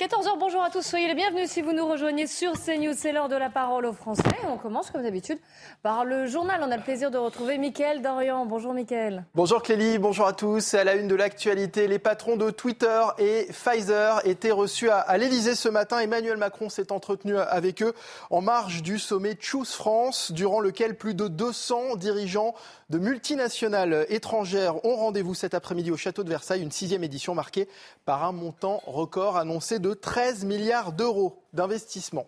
14h, bonjour à tous, soyez les bienvenus si vous nous rejoignez sur CNews, c'est l'heure de la parole aux Français. On commence comme d'habitude par le journal. On a le plaisir de retrouver Mickaël Dorian. Bonjour Mickaël. Bonjour Clélie, bonjour à tous. À la une de l'actualité, les patrons de Twitter et Pfizer étaient reçus à, l'Elysée ce matin. Emmanuel Macron s'est entretenu avec eux en marge du sommet Choose France, durant lequel plus de 200 dirigeants de multinationales étrangères ont rendez-vous cet après-midi au château de Versailles, une sixième édition marquée par un montant record annoncé de 13 milliards d'euros d'investissement.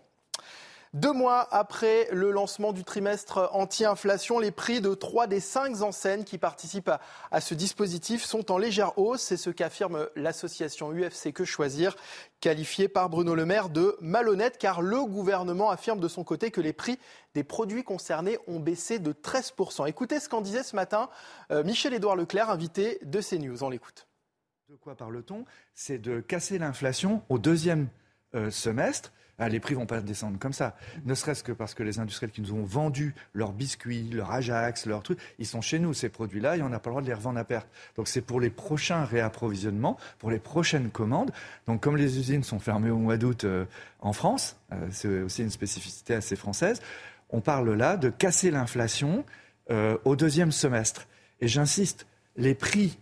Deux mois après le lancement du trimestre anti-inflation, les prix de trois des cinq enseignes qui participent à, ce dispositif sont en légère hausse. C'est ce qu'affirme l'association UFC Que Choisir, qualifiée par Bruno Le Maire de malhonnête, car le gouvernement affirme de son côté que les prix des produits concernés ont baissé de 13%. Écoutez ce qu'en disait ce matin euh, Michel-Édouard Leclerc, invité de CNews. On l'écoute. De quoi parle-t-on? C'est de casser l'inflation au deuxième euh, semestre. Ah, les prix vont pas descendre comme ça. Ne serait-ce que parce que les industriels qui nous ont vendu leurs biscuits, leurs Ajax, leurs trucs, ils sont chez nous, ces produits-là, et on n'a pas le droit de les revendre à perte. Donc c'est pour les prochains réapprovisionnements, pour les prochaines commandes. Donc comme les usines sont fermées au mois d'août euh, en France, euh, c'est aussi une spécificité assez française, on parle là de casser l'inflation euh, au deuxième semestre. Et j'insiste, les prix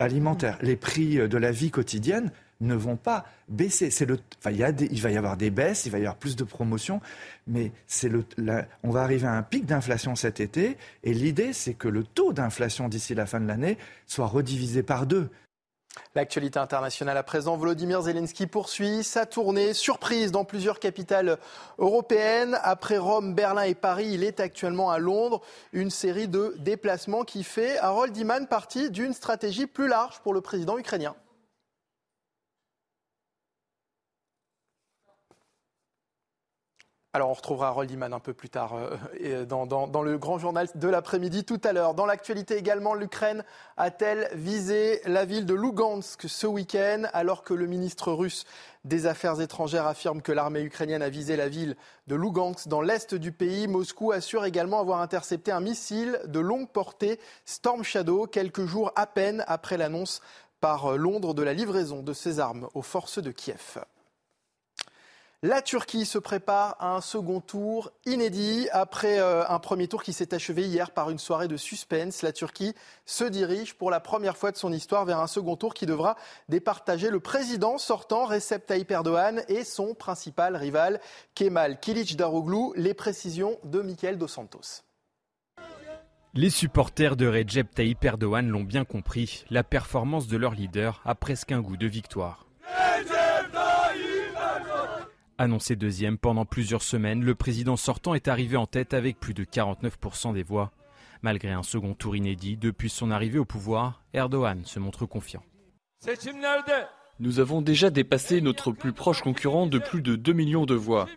alimentaires, les prix de la vie quotidienne ne vont pas baisser. Il, va y avoir des baisses, il va y avoir plus de promotions, mais on va arriver à un pic d'inflation cet été, et l'idée, c'est que le taux d'inflation d'ici la fin de l'année soit redivisé par deux. L'actualité internationale à présent, Volodymyr Zelensky poursuit sa tournée surprise dans plusieurs capitales européennes. Après Rome, Berlin et Paris, il est actuellement à Londres. Une série de déplacements qui fait Harold Iman partie d'une stratégie plus large pour le président ukrainien. Alors on retrouvera Harold Iman un peu plus tard euh, et dans, dans- le grand journal de l'après-midi tout à l'heure. Dans l'actualité également, l'Ukraine a-t-elle visé la ville de Lugansk ce week-end alors que le ministre russe des Affaires étrangères affirme que l'armée ukrainienne a visé la ville de Lugansk dans l'est du pays? Moscou assure également avoir intercepté un missile de longue portée Storm Shadow quelques jours à peine après l'annonce par Londres de la livraison de ces armes aux forces de Kiev. La Turquie se prépare à un second tour inédit. Après euh, un premier tour qui s'est achevé hier par une soirée de suspense, la Turquie se dirige pour la première fois de son histoire vers un second tour qui devra départager le président sortant Recep Tayyip Erdogan et son principal rival Kemal Kılıçdaroğlu. Les précisions de Michael Dos Santos. Les supporters de Recep Tayyip Erdogan l'ont bien compris, la performance de leur leader a presque un goût de victoire. Annoncé deuxième pendant plusieurs semaines, le président sortant est arrivé en tête avec plus de 49% des voix. Malgré un second tour inédit, depuis son arrivée au pouvoir, Erdogan se montre confiant. Nous avons déjà dépassé notre plus proche concurrent de plus de 2 millions de voix.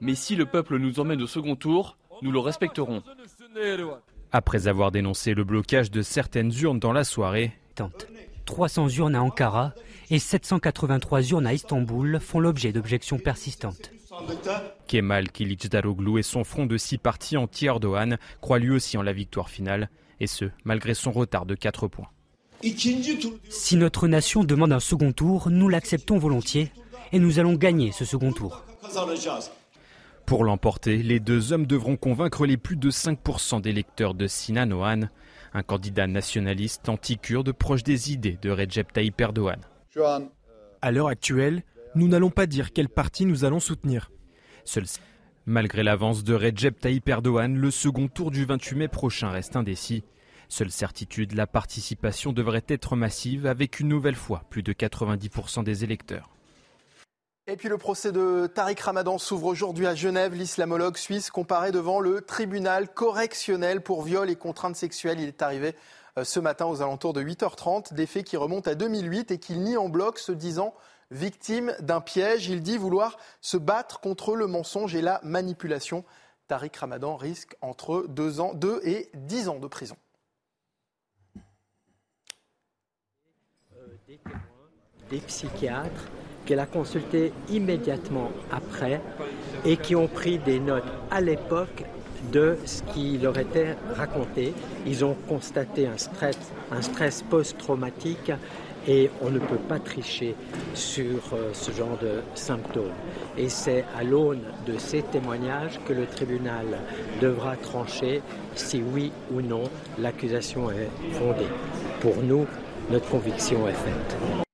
Mais si le peuple nous emmène au second tour, nous le respecterons. Après avoir dénoncé le blocage de certaines urnes dans la soirée, 300 urnes à Ankara et 783 urnes à Istanbul font l'objet d'objections persistantes. Kemal Kılıçdaroğlu et son front de six partis anti-Erdogan croient lui aussi en la victoire finale, et ce, malgré son retard de 4 points. Si notre nation demande un second tour, nous l'acceptons volontiers et nous allons gagner ce second tour. Pour l'emporter, les deux hommes devront convaincre les plus de 5% des électeurs de Sinan Oğan, un candidat nationaliste anti-kurde proche des idées de Recep Tayyip Erdogan. À l'heure actuelle, nous n'allons pas dire quel parti nous allons soutenir. Seul- Malgré l'avance de Recep Tayyip Erdogan, le second tour du 28 mai prochain reste indécis. Seule certitude, la participation devrait être massive avec une nouvelle fois plus de 90% des électeurs. Et puis le procès de Tariq Ramadan s'ouvre aujourd'hui à Genève. L'islamologue suisse comparé devant le tribunal correctionnel pour viol et contrainte sexuelle. Il est arrivé euh, ce matin aux alentours de 8h30, des faits qui remontent à 2008 et qu'il nie en bloc, se disant victime d'un piège. Il dit vouloir se battre contre le mensonge et la manipulation. Tariq Ramadan risque entre 2 ans, 2 et 10 ans de prison. Des psychiatres qu'elle a consultés immédiatement après et qui ont pris des notes à l'époque de ce qui leur était raconté. Ils ont constaté un stress, un stress post-traumatique et on ne peut pas tricher sur euh, ce genre de symptômes. Et c'est à l'aune de ces témoignages que le tribunal devra trancher si oui ou non l'accusation est fondée. Pour nous, notre conviction est faite.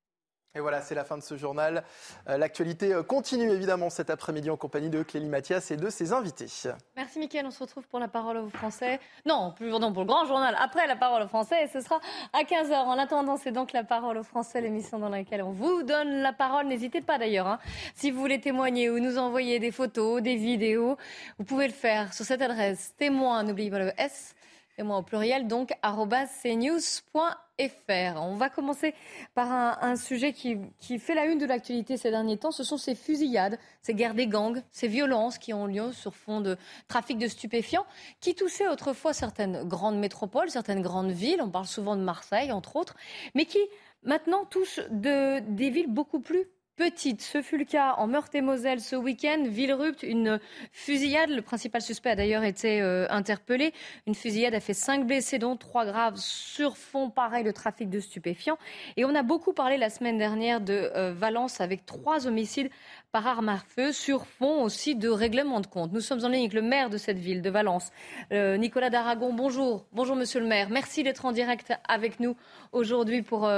Et voilà, c'est la fin de ce journal. Euh, l'actualité euh, continue évidemment cet après-midi en compagnie de Clélie Mathias et de ses invités. Merci Mickaël, on se retrouve pour la parole aux Français. Non, plus pour le grand journal après la parole aux Français ce sera à 15h. En attendant, c'est donc la parole aux Français, l'émission dans laquelle on vous donne la parole. N'hésitez pas d'ailleurs, hein. si vous voulez témoigner ou nous envoyer des photos, des vidéos, vous pouvez le faire sur cette adresse témoin, n'oubliez pas le S et moi au pluriel, donc cnews.fr. On va commencer par un, sujet qui, fait la une de l'actualité ces derniers temps. Ce sont ces fusillades, ces guerres des gangs, ces violences qui ont lieu sur fond de trafic de stupéfiants, qui touchaient autrefois certaines grandes métropoles, certaines grandes villes. On parle souvent de Marseille, entre autres, mais qui maintenant touchent de, des villes beaucoup plus petite. Ce fut le cas en Meurthe-et-Moselle ce week-end. Villerupt, une fusillade. Le principal suspect a d'ailleurs été euh, interpellé. Une fusillade a fait cinq blessés, dont trois graves, sur fond pareil de trafic de stupéfiants. Et on a beaucoup parlé la semaine dernière de euh, Valence avec trois homicides par arme à feu sur fond aussi de règlement de compte. Nous sommes en ligne avec le maire de cette ville, de Valence, euh, Nicolas d'Aragon. Bonjour. Bonjour, monsieur le maire. Merci d'être en direct avec nous aujourd'hui pour,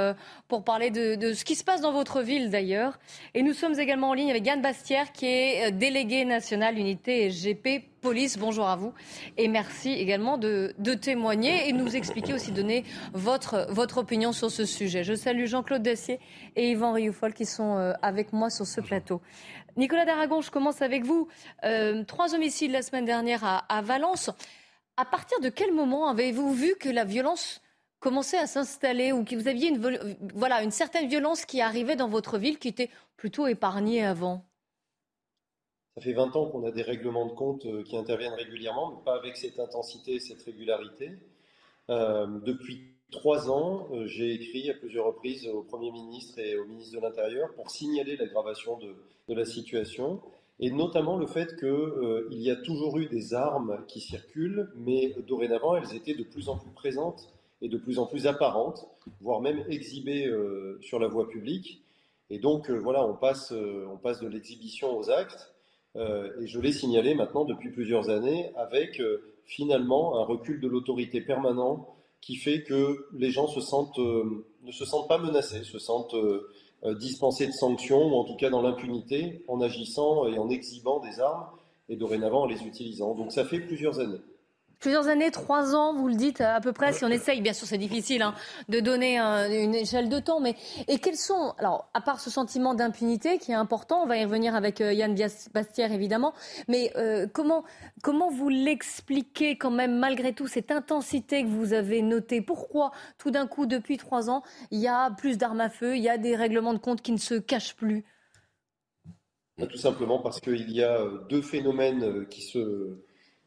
pour parler de, ce qui se passe dans votre ville d'ailleurs. Et nous sommes également en ligne avec Yann Bastière, qui est euh, délégué national unité GP police. Bonjour à vous et merci également de, de, témoigner et nous expliquer aussi, donner votre, votre opinion sur ce sujet. Je salue Jean-Claude Dessier et Yvan Rioufol qui sont euh, avec moi sur ce plateau. Nicolas Daragon, je commence avec vous. Euh, trois homicides la semaine dernière à, à Valence. À partir de quel moment avez-vous vu que la violence commençait à s'installer ou que vous aviez une, voilà, une certaine violence qui arrivait dans votre ville qui était plutôt épargnée avant? Ça fait 20 ans qu'on a des règlements de compte euh, qui interviennent régulièrement, mais pas avec cette intensité et cette régularité. Euh, depuis trois ans, euh, j'ai écrit à plusieurs reprises au Premier ministre et au ministre de l'Intérieur pour signaler l'aggravation de, la situation, et notamment le fait qu'il euh, y a toujours eu des armes qui circulent, mais dorénavant, elles étaient de plus en plus présentes et de plus en plus apparentes, voire même exhibées euh, sur la voie publique. Et donc, voilà, on passe, on passe de l'exhibition aux actes. Euh, et je l'ai signalé maintenant depuis plusieurs années avec euh, finalement un recul de l'autorité permanent qui fait que les gens euh, ne se sentent pas menacés, se sentent dispensés de sanctions ou en tout cas dans l'impunité en agissant et en exhibant des armes et dorénavant en les utilisant. Donc ça fait plusieurs années plusieurs années, trois ans, vous le dites à peu près, si on essaye, bien sûr c'est difficile hein, de donner une échelle de temps, mais et quels sont, alors à part ce sentiment d'impunité qui est important, on va y revenir avec euh, Yann Bastière évidemment, mais euh, comment, comment vous l'expliquez quand même malgré tout cette intensité que vous avez notée? Pourquoi tout d'un coup depuis trois ans il y a plus d'armes à feu, il y a des règlements de compte qui ne se cachent plus? Tout simplement parce qu'il y a deux phénomènes qui se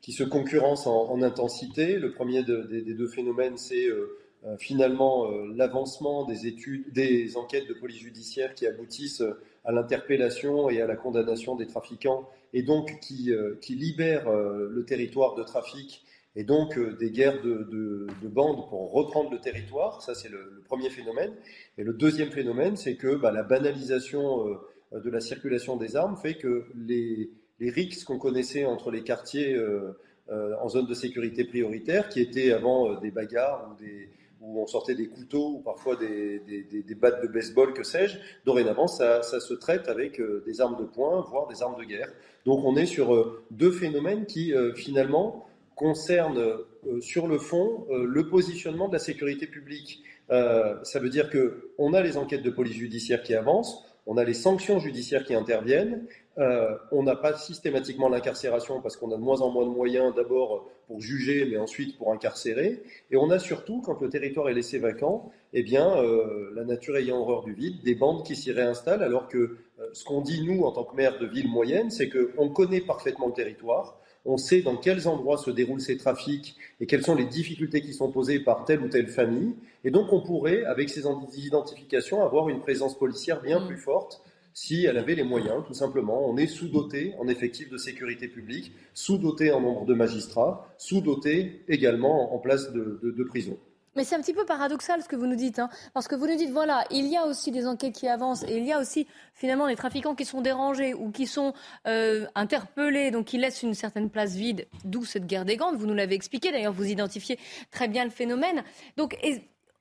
qui se concurrencent en, intensité. Le premier des deux phénomènes, c'est euh, euh, finalement euh, l'avancement des études, des enquêtes de police judiciaire qui aboutissent à l'interpellation et à la condamnation des trafiquants et donc qui, qui libèrent le territoire de trafic et donc des guerres de, bandes pour reprendre le territoire. Ça, c'est le, premier phénomène. Et le deuxième phénomène, c'est que bah, la banalisation de la circulation des armes fait que les, les rixes qu'on connaissait entre les quartiers euh, euh, en zone de sécurité prioritaire, qui étaient avant euh, des bagarres ou des, où on sortait des couteaux ou parfois des, des, battes de baseball, que sais-je. Dorénavant, ça, se traite avec des armes de poing, voire des armes de guerre. Donc on est sur deux phénomènes qui, finalement, concernent sur le fond le positionnement de la sécurité publique. ça veut dire qu'on a les enquêtes de police judiciaire qui avancent, on a les sanctions judiciaires qui interviennent, euh, on n'a pas systématiquement l'incarcération parce qu'on a de moins en moins de moyens d'abord pour juger, mais ensuite pour incarcérer. Et on a surtout, quand le territoire est laissé vacant, eh bien, euh, la nature ayant horreur du vide, des bandes qui s'y réinstallent, alors que euh, ce qu'on dit nous en tant que maire de ville moyenne, c'est qu'on connaît parfaitement le territoire, on sait dans quels endroits se déroulent ces trafics et quelles sont les difficultés qui sont posées par telle ou telle famille. Et donc on pourrait, avec ces identifications, avoir une présence policière bien mm. plus forte si elle avait les moyens, tout simplement. On est sous-doté en effectifs de sécurité publique, sous-doté en nombre de magistrats, sous-doté également en place de, de, prison. Mais c'est un petit peu paradoxal ce que vous nous dites, hein, parce que vous nous dites, voilà, il y a aussi des enquêtes qui avancent et il y a aussi finalement des trafiquants qui sont dérangés ou qui sont euh, interpellés, donc qui laissent une certaine place vide, d'où cette guerre des grandes. Vous nous l'avez expliqué, d'ailleurs, vous identifiez très bien le phénomène. Donc,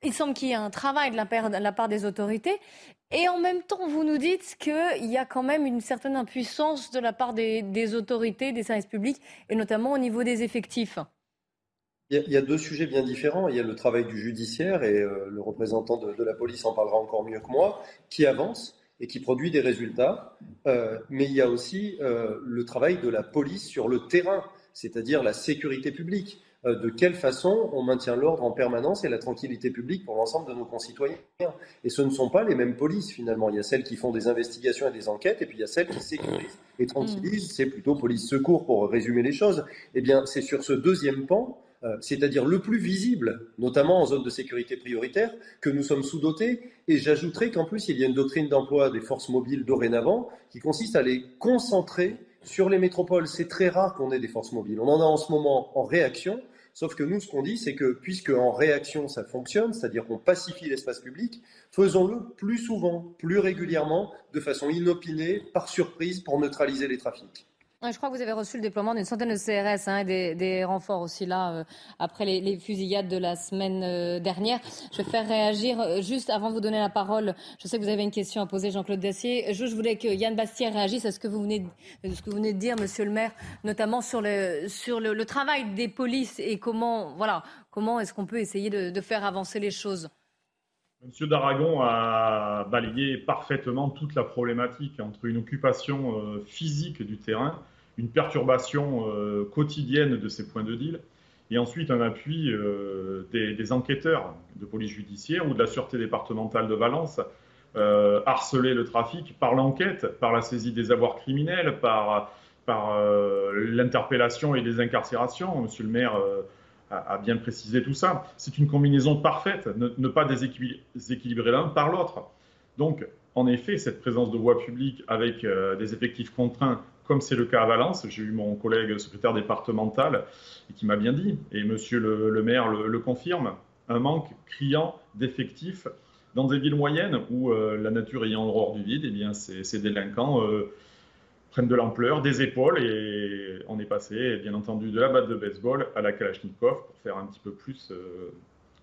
il semble qu'il y ait un travail de la, part, des autorités. Et en même temps, vous nous dites qu'il y a quand même une certaine impuissance de la part des, autorités, des services publics, et notamment au niveau des effectifs. Il y, a, deux sujets bien différents. Il y a le travail du judiciaire, et euh, le représentant de, la police en parlera encore mieux que moi, qui avance et qui produit des résultats. Euh, mais il y a aussi euh, le travail de la police sur le terrain, c'est-à-dire la sécurité publique. Euh, de quelle façon on maintient l'ordre en permanence et la tranquillité publique pour l'ensemble de nos concitoyens? Et ce ne sont pas les mêmes polices finalement. Il y a celles qui font des investigations et des enquêtes, et puis il y a celles qui sécurisent et tranquillisent. C'est plutôt police-secours pour résumer les choses. Eh bien, c'est sur ce deuxième pan euh, c'est-à-dire le plus visible, notamment en zone de sécurité prioritaire, que nous sommes sous-dotés. Et j'ajouterai qu'en plus, il y a une doctrine d'emploi des forces mobiles dorénavant qui consiste à les concentrer sur les métropoles. C'est très rare qu'on ait des forces mobiles. On en a en ce moment en réaction, Sauf que nous, ce qu'on dit, c'est que puisque en réaction ça fonctionne, c'est-à-dire qu'on pacifie l'espace public, faisons-le plus souvent, plus régulièrement, de façon inopinée, par surprise, pour neutraliser les trafics je crois que vous avez reçu le déploiement d'une centaine de CRS hein, et des, renforts aussi là, euh, après les, fusillades de la semaine euh, dernière. Je vais faire réagir, euh, juste avant de vous donner la parole, je sais que vous avez une question à poser, Jean-Claude Dacier. Je, voulais que Yann Bastier réagisse à ce que vous venez de, de dire, monsieur le maire, notamment sur le, travail des polices et comment, voilà, comment est-ce qu'on peut essayer de, faire avancer les choses. Monsieur Daragon a balayé parfaitement toute la problématique entre une occupation physique du terrain une perturbation euh, quotidienne de ces points de deal, et ensuite un appui euh, des, enquêteurs de police judiciaire ou de la sûreté départementale de Valence, euh, harceler le trafic par l'enquête, par la saisie des avoirs criminels, par, par l'interpellation et les incarcérations. Monsieur le maire a, bien précisé tout ça. C'est une combinaison parfaite, ne, pas déséquilibrer l'un par l'autre. Donc, en effet, cette présence de voie publique avec des effectifs contraints comme c'est le cas à Valence. J'ai eu mon collègue secrétaire départemental qui m'a bien dit, et monsieur le, maire le, confirme, un manque criant d'effectifs dans des villes moyennes où euh, la nature ayant horreur du vide, eh bien ces, délinquants euh, prennent de l'ampleur, des épaules, et on est passé, bien entendu, de la batte de baseball à la Kalachnikov pour faire un petit peu plus euh,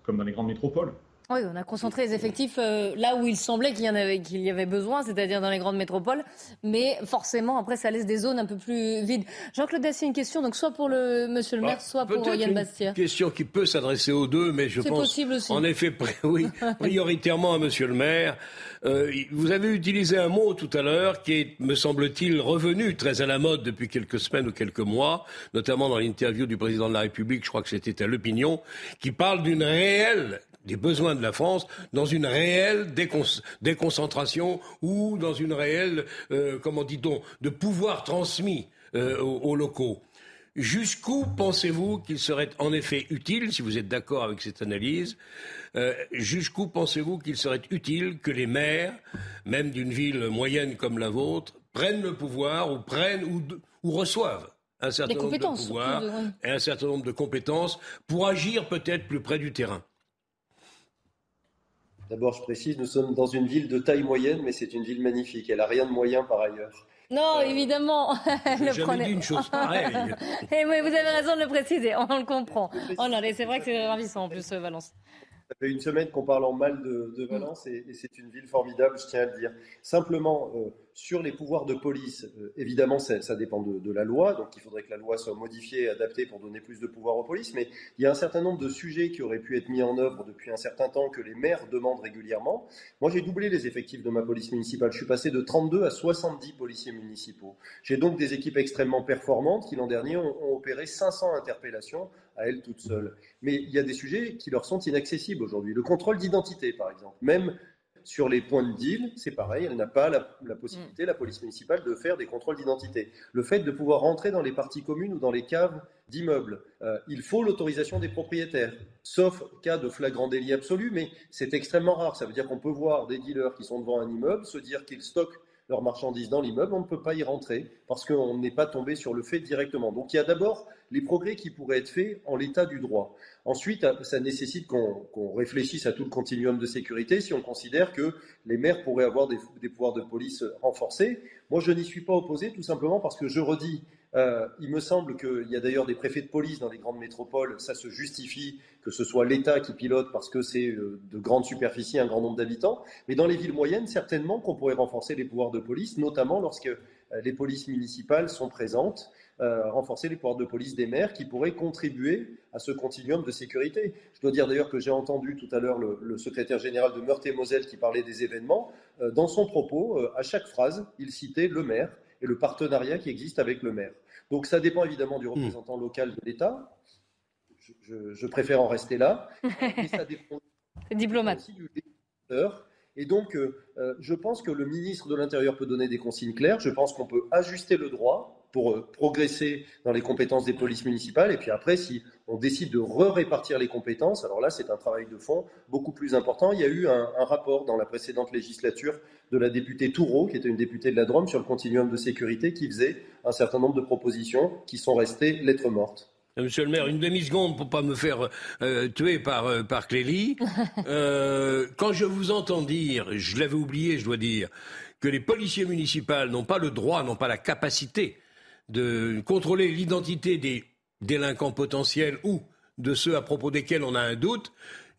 comme dans les grandes métropoles. Oui, on a concentré les effectifs euh, là où il semblait qu'il y, en avait, qu'il y avait besoin, c'est-à-dire dans les grandes métropoles. Mais forcément, après, ça laisse des zones un peu plus vides. Jean-Claude Dacier, une question, donc soit pour le monsieur le maire, bah, soit pour Yann Bastien. Une question qui peut s'adresser aux deux, mais je pense. Possible aussi. En effet, oui, prioritairement à monsieur le maire. Euh, vous avez utilisé un mot tout à l'heure qui est, me semble-t-il, revenu très à la mode depuis quelques semaines ou quelques mois, notamment dans l'interview du président de la République, je crois que c'était à l'opinion, qui parle d'une réelle des besoins de la France dans une réelle déconcentration ou dans une réelle, euh, comment dit-on, de pouvoir transmis euh, aux, locaux. Jusqu'où pensez-vous qu'il serait en effet utile, si vous êtes d'accord avec cette analyse, euh, jusqu'où pensez-vous qu'il serait utile que les maires, même d'une ville moyenne comme la vôtre, prennent le pouvoir ou prennent ou, ou reçoivent un certain nombre de pouvoirs et un certain nombre de compétences pour agir peut-être plus près du terrain? D'abord, je précise, nous sommes dans une ville de taille moyenne, mais c'est une ville magnifique. Elle n'a rien de moyen par ailleurs. Non, euh, évidemment. Je jamais dit une chose pareille. Et eh oui, vous avez raison de le préciser, on le comprend. Oh non, c'est vrai que c'est ravissant en plus, Valence. Ça fait une semaine qu'on parle en mal de, Valence et, c'est une ville formidable, je tiens à le dire. Simplement, euh, sur les pouvoirs de police, euh, évidemment, ça, dépend de, la loi, donc il faudrait que la loi soit modifiée adaptée pour donner plus de pouvoir aux polices, mais il y a un certain nombre de sujets qui auraient pu être mis en œuvre depuis un certain temps que les maires demandent régulièrement. Moi, j'ai doublé les effectifs de ma police municipale. Je suis passé de 32 à 70 policiers municipaux. J'ai donc des équipes extrêmement performantes qui, l'an dernier, ont, ont opéré 500 interpellations à elles toutes seules. Mais il y a des sujets qui leur sont inaccessibles aujourd'hui. Le contrôle d'identité, par exemple. Même Sur les points de deal, c'est pareil, elle n'a pas la, possibilité, la police municipale, de faire des contrôles d'identité. Le fait de pouvoir rentrer dans les parties communes ou dans les caves d'immeubles, euh, il faut l'autorisation des propriétaires, sauf cas de flagrant délit absolu, mais c'est extrêmement rare. Ça veut dire qu'on peut voir des dealers qui sont devant un immeuble se dire qu'ils stockent leurs marchandises dans l'immeuble, on ne peut pas y rentrer parce qu'on n'est pas tombé sur le fait directement. Donc il y a d'abord les progrès qui pourraient être faits en l'état du droit. Ensuite, ça nécessite qu'on réfléchisse à tout le continuum de sécurité si on considère que les maires pourraient avoir des, des pouvoirs de police renforcés. Moi, je n'y suis pas opposé tout simplement parce que je redis, euh, il me semble qu'il y a d'ailleurs des préfets de police dans les grandes métropoles, ça se justifie que ce soit l'État qui pilote parce que c'est euh, de grandes superficies, un grand nombre d'habitants, mais dans les villes moyennes, certainement qu'on pourrait renforcer les pouvoirs de police, notamment lorsque euh, les polices municipales sont présentes, renforcer les pouvoirs de police des maires qui pourraient contribuer à ce continuum de sécurité. Je dois dire d'ailleurs que j'ai entendu tout à l'heure le, secrétaire général de Meurthe-et-Moselle qui parlait des événements. dans son propos, à chaque phrase, il citait le maire et le partenariat qui existe avec le maire. Donc ça dépend évidemment du hmm. représentant local de l'État. Je, préfère en rester là. Mais ça dépend diplomate. aussi du Et donc, euh, euh, je pense que le ministre de l'Intérieur peut donner des consignes claires. Je pense qu'on peut ajuster le droit pour euh, progresser dans les compétences des polices municipales. Et puis après, si on décide de re-répartir les compétences, alors là, c'est un travail de fond beaucoup plus important. Il y a eu un, rapport dans la précédente législature de la députée Toureau, qui était une députée de la Drôme, sur le continuum de sécurité, qui faisait un certain nombre de propositions qui sont restées lettres mortes. Euh, monsieur le maire, une demi-seconde pour pas me faire euh, tuer par, par Clélie. quand je vous entends dire, je l'avais oublié, je dois dire, que les policiers municipaux n'ont pas le droit, n'ont pas la capacité de contrôler l'identité des délinquants potentiels ou de ceux à propos desquels on a un doute,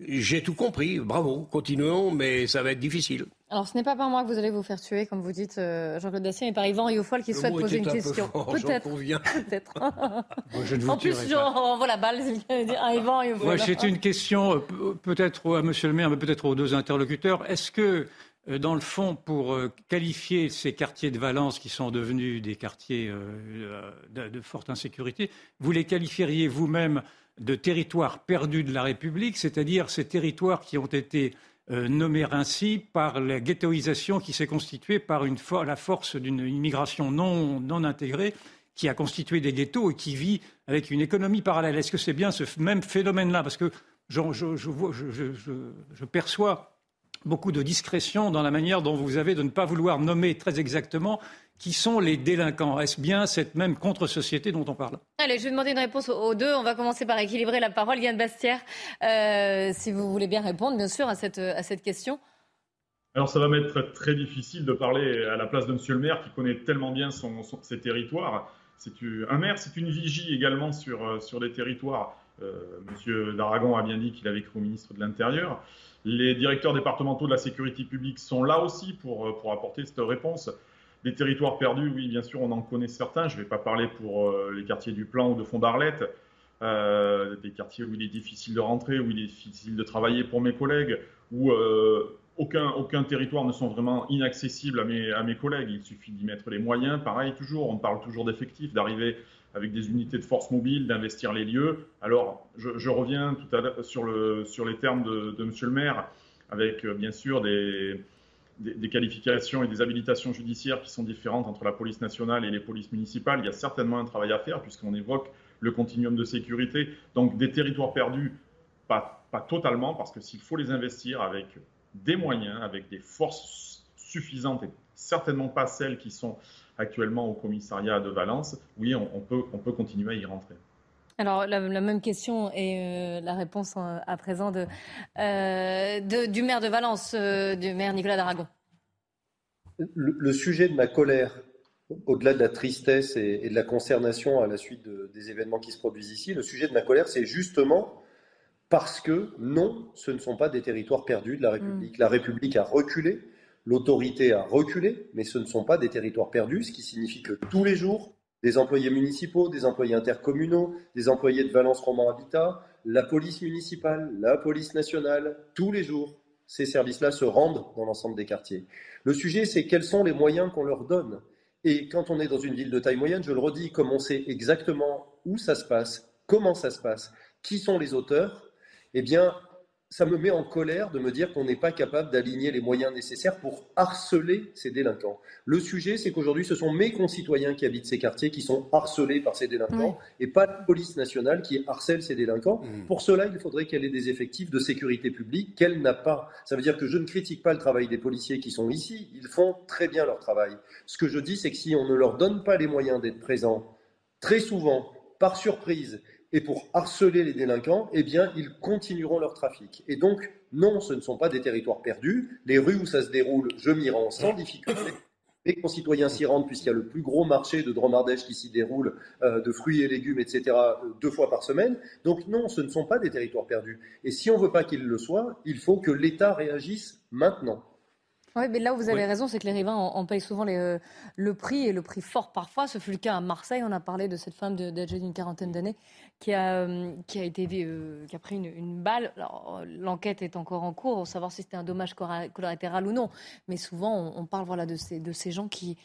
j'ai tout compris. Bravo, continuons, mais ça va être difficile. Alors, ce n'est pas par moi que vous allez vous faire tuer, comme vous dites, euh, Jean-Claude Dacier, mais par Yvan Rioufol qui souhaite poser une question. Peut-être. Peut-être. en plus, genre, voilà, balle, Yvan Rioufol. c'est une question, euh, peut-être à monsieur le maire, mais peut-être aux deux interlocuteurs. Est-ce que euh, dans le fond, pour euh, qualifier ces quartiers de Valence qui sont devenus des quartiers euh, de, forte insécurité, vous les qualifieriez vous-même de territoires perdus de la République, c'est-à-dire ces territoires qui ont été nommés ainsi par la ghettoisation qui s'est constituée par la force d'une immigration non, intégrée qui a constitué des ghettos et qui vit avec une économie parallèle. Est-ce que c'est bien ce même phénomène-là? Parce que je perçois beaucoup de discrétion dans la manière dont vous avez de ne pas vouloir nommer très exactement qui sont les délinquants. Est-ce bien cette même contre-société dont on parle? Allez, je vais demander une réponse aux deux. On va commencer par équilibrer la parole. Yann Bastière, euh, si vous voulez bien répondre, bien sûr, à cette, à cette question. Alors, ça va m'être très difficile de parler à la place de Monsieur le maire qui connaît tellement bien son, ses territoires. C'est un maire, c'est une vigie également sur, euh, sur les territoires. Euh, Monsieur Daragon a bien dit qu'il avait écrit au ministre de l'Intérieur. Les directeurs départementaux de la sécurité publique sont là aussi pour, euh, pour apporter cette réponse. Les territoires perdus, oui, bien sûr, on en connaît certains. Je ne vais pas parler pour euh, les quartiers du Plan ou de Fond d'Arlette, des quartiers où il est difficile de rentrer, où il est difficile de travailler pour mes collègues, où aucun, aucun territoire ne sont vraiment inaccessibles à mes, à mes collègues. Il suffit d'y mettre les moyens. Pareil, toujours, on parle toujours d'effectifs, d'arriver avec des unités de force mobile, d'investir les lieux. Alors, je, reviens tout à sur, sur les termes de, de Monsieur le maire, avec euh, bien sûr des, des, qualifications et des habilitations judiciaires qui sont différentes entre la police nationale et les polices municipales. Il y a certainement un travail à faire puisqu'on évoque le continuum de sécurité. Donc, des territoires perdus, pas, pas totalement, parce que s'il faut les investir avec des moyens, avec des forces suffisantes et certainement pas celles qui sont actuellement au commissariat de Valence, oui, on, peut, on peut continuer à y rentrer. Alors, la, même question et euh, la réponse à présent euh, de, du maire de Valence, euh, du maire Nicolas d'Aragon. Le, sujet de ma colère, au-delà de la tristesse et, de la consternation à la suite des événements qui se produisent ici, le sujet de ma colère, c'est justement parce que non, ce ne sont pas des territoires perdus de la République. Mm. La République a reculé, L'autorité a reculé, mais ce ne sont pas des territoires perdus, ce qui signifie que tous les jours, des employés municipaux, des employés intercommunaux, des employés de Valence Roman Habitat, la police municipale, la police nationale, tous les jours, ces services-là se rendent dans l'ensemble des quartiers. Le sujet, c'est quels sont les moyens qu'on leur donne. Et quand on est dans une ville de taille moyenne, je le redis, comme on sait exactement où ça se passe, comment ça se passe, qui sont les auteurs, eh bien, ça me met en colère de me dire qu'on n'est pas capable d'aligner les moyens nécessaires pour harceler ces délinquants. Le sujet, c'est qu'aujourd'hui, ce sont mes concitoyens qui habitent ces quartiers qui sont harcelés par ces délinquants et pas la police nationale qui harcèle ces délinquants. Mmh. Pour cela, il faudrait qu'elle ait des effectifs de sécurité publique qu'elle n'a pas. Ça veut dire que je ne critique pas le travail des policiers qui sont ici. Ils font très bien leur travail. Ce que je dis, c'est que si on ne leur donne pas les moyens d'être présents, très souvent, par surprise, et pour harceler les délinquants, eh bien, ils continueront leur trafic. Et donc, non, ce ne sont pas des territoires perdus. Les rues où ça se déroule, je m'y rends sans difficulté. Les concitoyens s'y rendent puisqu'il y a le plus gros marché de Dromardèche qui s'y déroule, euh, de fruits et légumes, etc., euh, deux fois par semaine. Donc non, ce ne sont pas des territoires perdus. Et si on ne veut pas qu'ils le soient, il faut que l'État réagisse maintenant. Oui, mais là où vous avez raison, c'est que les riverains en, en payent souvent les, euh, le prix et le prix fort parfois. Ce fut le cas à Marseille. On a parlé de cette femme de- âgée d'une quarantaine d'années qui a, euh, euh, qui a pris une, balle. Euh, L'enquête est encore en cours pour savoir si c'était un dommage collatéral ou non. Mais souvent, on, parle voilà de ces gens qui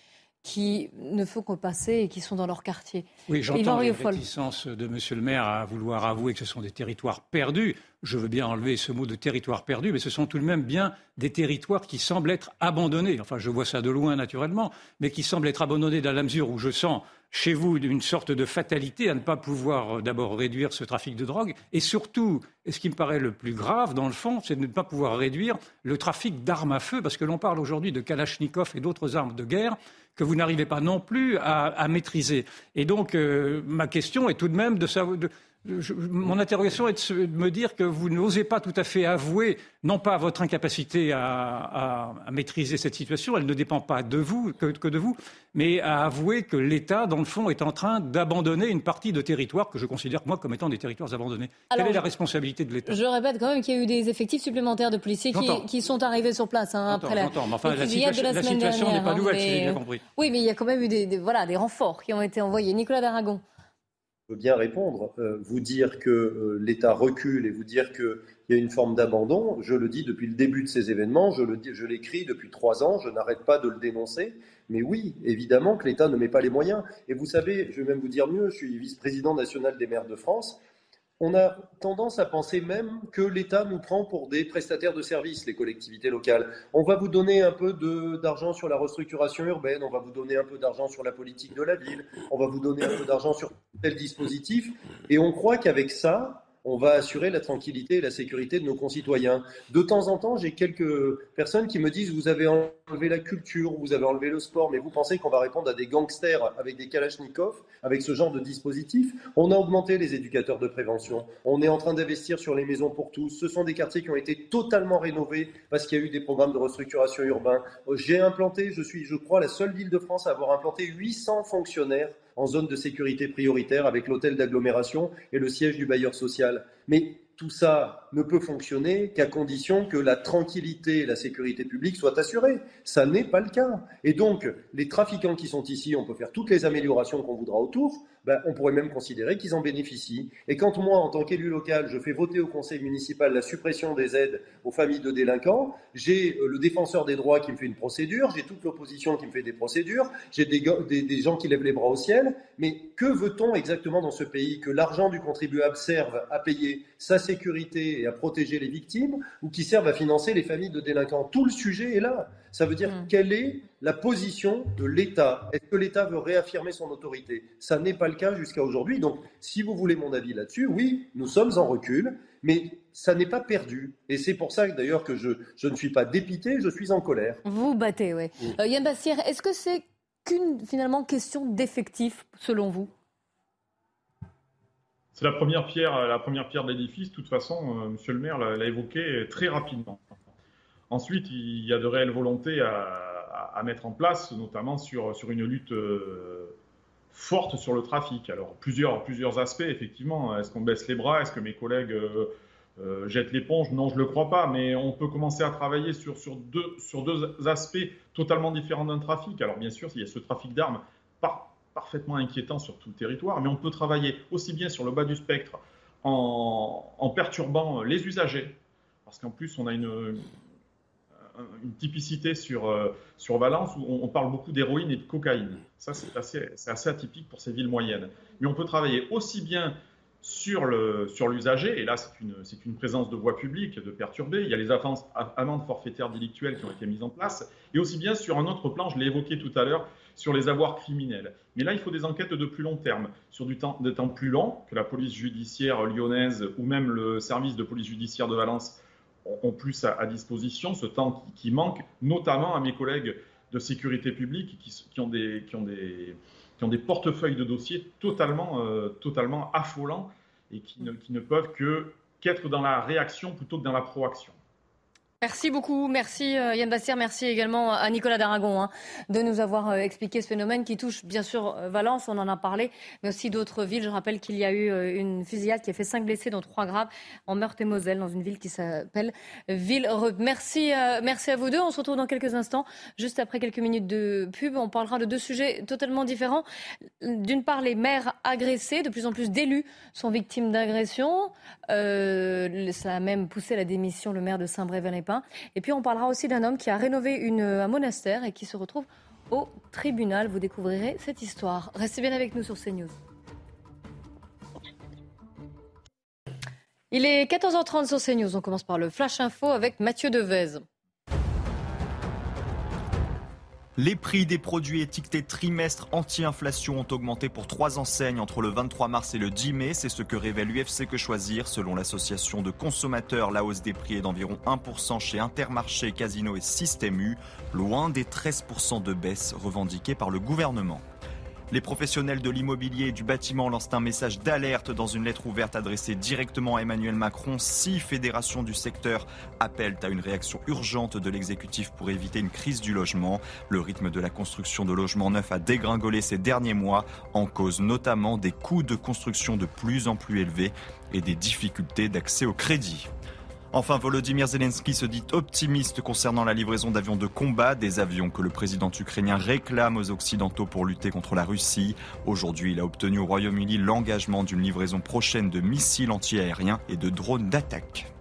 qui ne font que passer et qui sont dans leur quartier. Oui, j'entends les Rioufol. réticences de Monsieur le maire à vouloir avouer que ce sont des territoires perdus. Je veux bien enlever ce mot de territoire perdu, mais ce sont tout de même bien des territoires qui semblent être abandonnés. Enfin, je vois ça de loin naturellement, mais qui semblent être abandonnés dans la mesure où je sens chez vous une sorte de fatalité à ne pas pouvoir euh, d'abord réduire ce trafic de drogue et surtout, et ce qui me paraît le plus grave dans le fond, c'est de ne pas pouvoir réduire le trafic d'armes à feu, parce que l'on parle aujourd'hui de Kalachnikov et d'autres armes de guerre que vous n'arrivez pas non plus à, maîtriser. Et donc, euh, ma question est tout de même de savoir. Je- mon interrogation est de, se- de me dire que vous n'osez pas tout à fait avouer, non pas votre incapacité à, à- à maîtriser cette situation, elle ne dépend pas de vous, que, que de vous, mais à avouer que l'État, dans le fond, est en train d'abandonner une partie de territoires que je considère, moi, comme étant des territoires abandonnés. Alors, Quelle est la responsabilité de l'État? Je répète quand même qu'il y a eu des effectifs supplémentaires de policiers qui, sont arrivés sur place hein, après la, mais enfin, la situation- de la, situation n'est pas hein, nouvelle, si j'ai bien mais- compris. Oui, mais il y a quand même eu des, des- voilà, des renforts qui ont été envoyés. Nicolas Daragon. Je veux bien répondre. Euh, vous dire que euh, l'État recule et vous dire qu'il y a une forme d'abandon, je le dis depuis le début de ces événements, je le je l'écris depuis trois ans, je n'arrête pas de le dénoncer. Mais oui, évidemment que l'État ne met pas les moyens. Et vous savez, je vais même vous dire mieux, je suis vice-président national des maires de France. On a tendance à penser même que l'État nous prend pour des prestataires de services, les collectivités locales. On va vous donner un peu d'argent sur la restructuration urbaine, on va vous donner un peu d'argent sur la politique de la ville, on va vous donner un peu d'argent sur tel dispositif, et on croit qu'avec ça, on va assurer la tranquillité et la sécurité de nos concitoyens. De temps en temps, j'ai quelques personnes qui me disent vous avez enlevé la culture, vous avez enlevé le sport, mais vous pensez qu'on va répondre à des gangsters avec des kalachnikovs, avec ce genre de dispositif? On a augmenté les éducateurs de prévention, on est en train d'investir sur les maisons pour tous. Ce sont des quartiers qui ont été totalement rénovés parce qu'il y a eu des programmes de restructuration urbain. J'ai implanté, je suis, je crois, la seule ville de France à avoir implanté 800 fonctionnaires en zone de sécurité prioritaire avec l'hôtel d'agglomération et le siège du bailleur social. Mais tout ça ne peut fonctionner qu'à condition que la tranquillité et la sécurité publique soient assurées. Ça n'est pas le cas. Et donc, les trafiquants qui sont ici, on peut faire toutes les améliorations qu'on voudra autour, ben, on pourrait même considérer qu'ils en bénéficient. Et quand moi, en tant qu'élu local, je fais voter au conseil municipal la suppression des aides aux familles de délinquants, j'ai euh, le défenseur des droits qui me fait une procédure, j'ai toute l'opposition qui me fait des procédures, j'ai des, go- des- des gens qui lèvent les bras au ciel. Mais que veut-on exactement dans ce pays? Que l'argent du contribuable serve à payer sa sécurité et à protéger les victimes ou qui serve à financer les familles de délinquants? Tout le sujet est là. Ça veut dire quelle est la position de l'État Est-ce que l'État veut réaffirmer son autorité? Ça n'est pas le cas jusqu'à aujourd'hui. Donc, si vous voulez mon avis là-dessus, oui, nous sommes en recul, mais ça n'est pas perdu. Et c'est pour ça d'ailleurs que je, je ne suis pas dépité, je suis en colère. Vous battez, oui. Euh, Yann Bastière, est-ce que c'est qu'une finalement question d'effectifs selon vous? C'est la première pierre, la première pierre de l'édifice. De toute façon, euh, Monsieur le maire l'a l'a évoqué très rapidement. Ensuite, il y a de réelles volontés à, à- mettre en place, notamment sur, sur une lutte euh, forte sur le trafic. Alors, plusieurs, plusieurs aspects, effectivement. Est-ce qu'on baisse les bras? Est-ce que mes collègues euh, euh, jettent l'éponge? Non, je ne le crois pas, mais on peut commencer à travailler sur, sur, deux, sur deux aspects totalement différents d'un trafic. Alors, bien sûr, il y a ce trafic d'armes par- parfaitement inquiétant sur tout le territoire, mais on peut travailler aussi bien sur le bas du spectre en, en perturbant les usagers, parce qu'en plus, on a une, une typicité sur, euh, sur Valence où on, parle beaucoup d'héroïne et de cocaïne. Ça, c'est assez, assez atypique pour ces villes moyennes. Mais on peut travailler aussi bien sur l'usager, sur et là c'est une, une, présence de voie publique de perturber, il y a les amendes forfaitaires délictuelles qui ont été mises en place, et aussi bien sur un autre plan, je l'ai évoqué tout à l'heure, sur les avoirs criminels. Mais là, il faut des enquêtes de plus long terme, sur du temps, des temps plus long que la police judiciaire lyonnaise ou même le service de police judiciaire de Valence ont plus à, disposition, ce temps qui, manque, notamment à mes collègues de sécurité publique qui, ont, des, portefeuilles de dossiers totalement, euh, affolants et qui ne, peuvent qu'être dans la réaction plutôt que dans la proaction. Merci beaucoup. Merci euh, Yann Bastière. Merci également à Nicolas Daragon hein, de nous avoir euh, expliqué ce phénomène qui touche bien sûr euh, Valence, on en a parlé, mais aussi d'autres villes. Je rappelle qu'il y a eu une fusillade qui a fait cinq blessés, dont trois graves, en Meurthe-et-Moselle, dans une ville qui s'appelle Villerup. Merci, merci à vous deux. On se retrouve dans quelques instants, juste après quelques minutes de pub. On parlera de deux sujets totalement différents. D'une part, les maires agressés. De plus en plus d'élus sont victimes d'agressions. ça a même poussé la démission le maire de Saint-Brévin et puis on parlera aussi d'un homme qui a rénové une, un monastère et qui se retrouve au tribunal. Vous découvrirez cette histoire. Restez bien avec nous sur CNews. Il est 14h30 sur CNews. On commence par le Flash Info avec Mathieu Devez. Les prix des produits étiquetés trimestre anti-inflation ont augmenté pour trois enseignes entre le 23 mars et le 10 mai. C'est ce que révèle l'UFC Que Choisir. Selon l'association de consommateurs, la hausse des prix est d'environ 1% chez Intermarché, Casino et Système U, loin des 13% de baisse revendiqués par le gouvernement. Les professionnels de l'immobilier et du bâtiment lancent un message d'alerte dans une lettre ouverte adressée directement à Emmanuel Macron. Six fédérations du secteur appellent à une réaction urgente de l'exécutif pour éviter une crise du logement. Le rythme de la construction de logements neufs a dégringolé ces derniers mois, en cause notamment des coûts de construction de plus en plus élevés et des difficultés d'accès au crédit. Enfin, Volodymyr Zelensky se dit optimiste concernant la livraison d'avions de combat, des avions que le président ukrainien réclame aux Occidentaux pour lutter contre la Russie. Aujourd'hui, il a obtenu au Royaume-Uni l'engagement d'une livraison prochaine de missiles antiaériens et de drones d'attaque.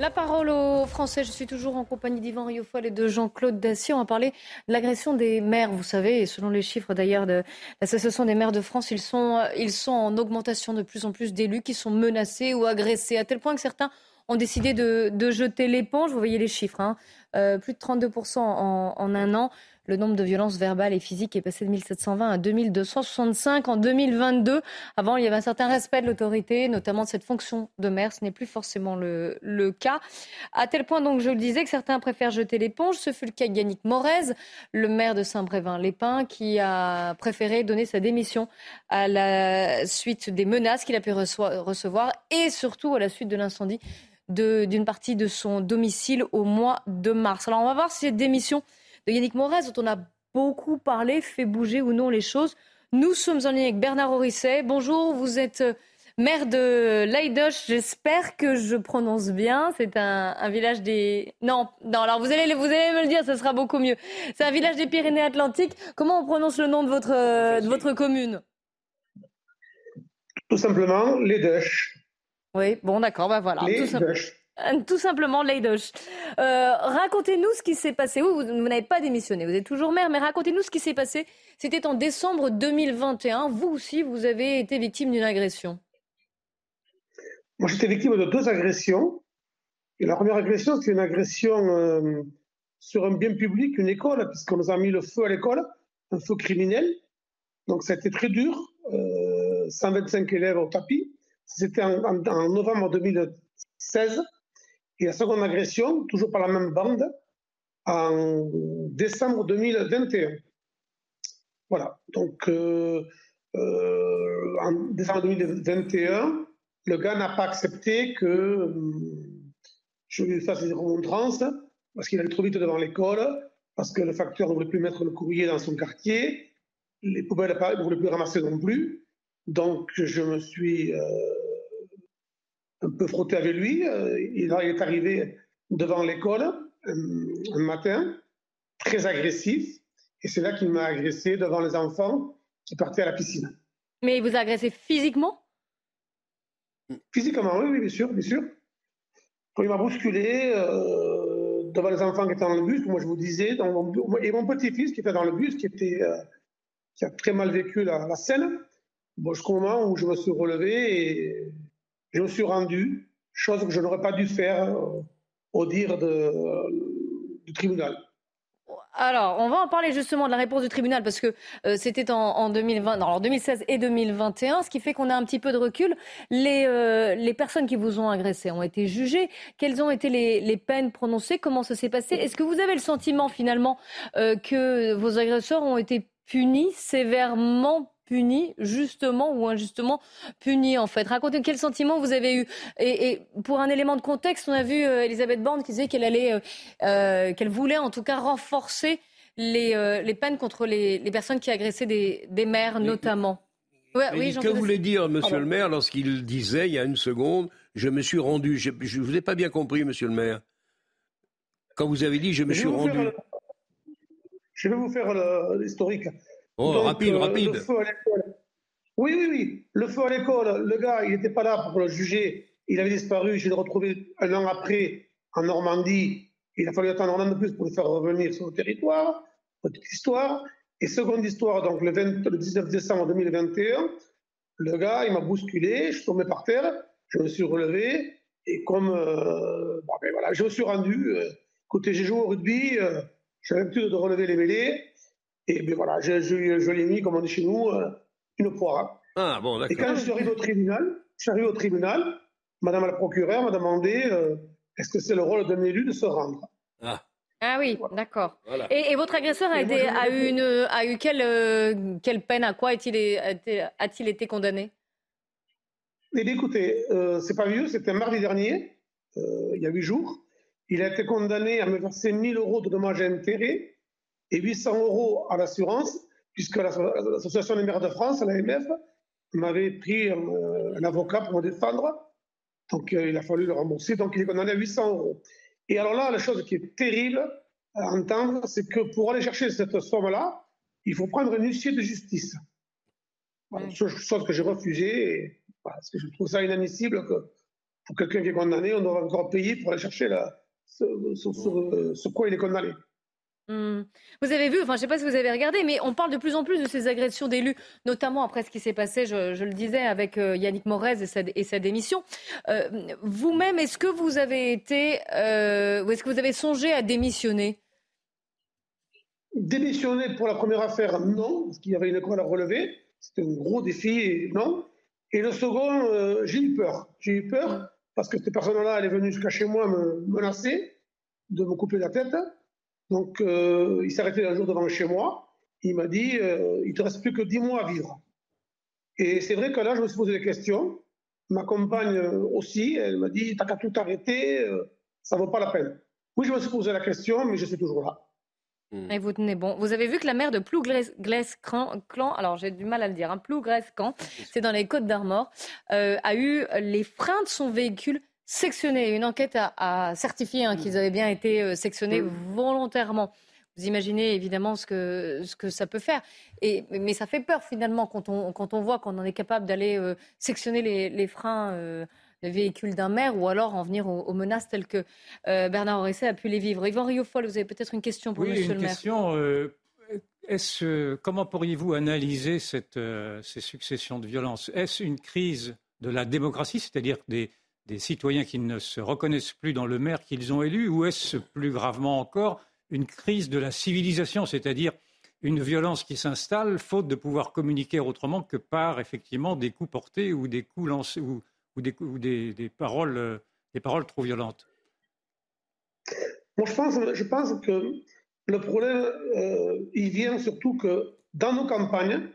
La parole aux Français. Je suis toujours en compagnie d'Yvan Riofol et de Jean-Claude Dacier. On va parler de l'agression des maires. Vous savez, et selon les chiffres d'ailleurs de l'Association des maires de France, ils sont, ils sont en augmentation de plus en plus d'élus qui sont menacés ou agressés, à tel point que certains ont décidé de, jeter l'éponge. Vous voyez les chiffres, hein. euh, plus de 32% en, en un an le nombre de violences verbales et physiques est passé de 1720 à 2265 en 2022. Avant, il y avait un certain respect de l'autorité, notamment de cette fonction de maire. Ce n'est plus forcément le, cas. À tel point, donc, je le disais, que certains préfèrent jeter l'éponge. Ce fut le cas de Yannick Morez, le maire de Saint-Brévin-les-Pins, qui a préféré donner sa démission à la suite des menaces qu'il a pu recevoir et surtout à la suite de l'incendie d'une partie de son domicile au mois de mars. Alors on va voir si cette démission de Yannick Morez, dont on a beaucoup parlé, fait bouger ou non les choses. Nous sommes en ligne avec Bernard Orisset. Bonjour, vous êtes euh, maire de Leidoche. J'espère que je prononce bien. C'est un, village des... Non, non, alors vous allez, vous allez me le dire, ce sera beaucoup mieux. C'est un village des Pyrénées-Atlantiques. Comment on prononce le nom de votre, euh, de votre commune? Tout simplement, Leidoche. Oui, bon, d'accord, ben voilà. tout simplement, Leidoche. Euh, racontez-nous ce qui s'est passé. Vous, vous, n'avez pas démissionné, vous êtes toujours maire, mais racontez-nous ce qui s'est passé. C'était en décembre 2021. Vous aussi, vous avez été victime d'une agression. Moi, j'étais victime de deux agressions. La première agression, c'était une agression euh, sur un bien public, une école, puisqu'on nous a mis le feu à l'école, un feu criminel. Donc, ça a été très dur. 125 élèves au tapis. C'était en, en novembre 2016. Et la seconde agression, toujours par la même bande, en décembre 2021. Voilà. Donc, euh, euh, en décembre 2021, le gars n'a pas accepté que euh, je lui fasse des remontrances parce qu'il allait trop vite devant l'école, parce que le facteur ne voulait plus mettre le courrier dans son quartier, les poubelles ne voulaient plus ramasser non plus. Donc, je me suis un peu frotté avec lui. Euh, il est arrivé devant l'école un matin, très agressif, et c'est là qu'il m'a agressé devant les enfants qui partaient à la piscine. Mais il vous a agressé physiquement? Physiquement, oui, bien sûr, bien sûr. Quand il m'a bousculé euh, devant les enfants qui étaient dans le bus, comme moi je vous disais, et mon petit-fils qui était dans le bus, qui, était, euh, qui a très mal vécu la, scène, bon, jusqu'au moment où je me suis relevé et je suis rendu, chose que je n'aurais pas dû faire euh, au dire de, du tribunal. Alors, on va en parler justement de la réponse du tribunal parce que euh, c'était en, 2020, non, en 2016 et 2021, ce qui fait qu'on a un petit peu de recul. Les, euh, les personnes qui vous ont agressé ont été jugées. Quelles ont été les, peines prononcées? Comment ça s'est passé? Est-ce que vous avez le sentiment finalement que vos agresseurs ont été punis sévèrement punis, justement ou injustement punis en fait. Racontez quel sentiment vous avez eu. Et, pour un élément de contexte, on a vu euh, Elisabeth Borne qui disait qu'elle allait, euh, euh, qu'elle voulait en tout cas renforcer les, les peines contre les, les, personnes qui agressaient des, des maires notamment. oui, que voulait dire Monsieur le maire lorsqu'il disait il y a une seconde, je me suis rendu. Je ne vous ai pas bien compris, Monsieur le maire. Quand vous avez dit je me suis rendu. Je vais vous faire l'historique. Oh, rapide, euh, rapide. oui, oui, oui. Le feu à l'école, le gars, il n'était pas là pour le juger. Il avait disparu. Je l'ai retrouvé un an après en Normandie. Il a fallu attendre un an de plus pour le faire revenir sur le territoire. Petite histoire. Et seconde histoire, donc le, 19 décembre 2021, le gars, il m'a bousculé. Je suis tombé par terre. Je me suis relevé. Et comme. Euh, ben voilà, je me suis rendu. Euh, écoutez, j'ai joué au rugby. j'ai l'habitude de relever les mêlées. Et bien voilà, je, je, l'ai mis, comme on dit chez nous, euh, une poire. Ah bon, d'accord. Et quand je suis arrivé au tribunal, je suis arrivé au tribunal, Madame la procureure m'a demandé euh, est-ce que c'est le rôle d'un élu de se rendre? Ah. Ah oui, d'accord. Et, votre agresseur a, été, a eu, une, a eu quelle, euh, quelle peine À quoi a-t-il a-t-il été condamné? Eh bien, écoutez, c'est pas vieux, c'était mardi dernier, il y a huit jours. Il a été condamné à me verser 1000 euros de dommages et intérêts et 800 euros à l'assurance, puisque l'Association des maires de France, l'AMF, m'avait pris euh, un, avocat pour me défendre. Donc euh, il a fallu le rembourser, donc il est condamné à 800 euros. Et alors là, la chose qui est terrible à entendre, c'est que pour aller chercher cette somme-là, il faut prendre un huissier de justice. Voilà, chose que j'ai refusée, parce que je trouve ça inadmissible que pour quelqu'un qui est condamné, on doit encore payer pour aller chercher la, ce, ce, quoi il est condamné. Mmh. Vous avez vu, enfin je ne sais pas si vous avez regardé, mais on parle de plus en plus de ces agressions d'élus, notamment après ce qui s'est passé, je, le disais, avec euh, Yannick Morez et sa, démission. Euh, vous-même, est-ce que vous avez été, euh, ou est-ce que vous avez songé à démissionner? Démissionner pour la première affaire, non, parce qu'il y avait une école à relever. C'était un gros défi, non. Et le second, j'ai eu peur. J'ai eu peur parce que cette personne-là, elle est venue jusqu'à chez moi me menacer de me couper la tête. Donc, euh, il s'est arrêté un jour devant chez moi. Il m'a dit euh, il te reste plus que 10 mois à vivre. Et c'est vrai que là, je me suis posé des questions. Ma compagne euh, aussi, elle m'a dit t'as qu'à tout arrêter, ça vaut pas la peine. Oui, je me suis posé la question, mais je suis toujours là. Et vous tenez bon. Vous avez vu que la mère de Plouglès-Clan, alors j'ai du mal à le dire, hein, Plouglès-Clan, c'est dans les Côtes d'Armor, a eu les freins de son véhicule sectionnés. Une enquête a, certifié hein, qu'ils avaient bien été euh, sectionnés volontairement. Vous imaginez évidemment ce que, ce que ça peut faire. Et, mais ça fait peur finalement quand on, quand on voit qu'on en est capable d'aller euh, sectionner les, freins euh, des véhicules d'un maire ou alors en venir aux, menaces telles que Bernard Oresset a pu les vivre. Yvan Riofol, vous avez peut-être une question pour Monsieur le maire. Question, est comment pourriez-vous analyser cette, ces successions de violences? Est-ce une crise de la démocratie, c'est-à-dire des, des citoyens qui ne se reconnaissent plus dans le maire qu'ils ont élu Ou est-ce plus gravement encore une crise de la civilisation, c'est-à-dire une violence qui s'installe faute de pouvoir communiquer autrement que par effectivement des coups portés ou des coups lancés ou, des, paroles, euh, des paroles trop violentes? Moi, je pense, je pense que le problème, euh, il vient surtout que dans nos campagnes,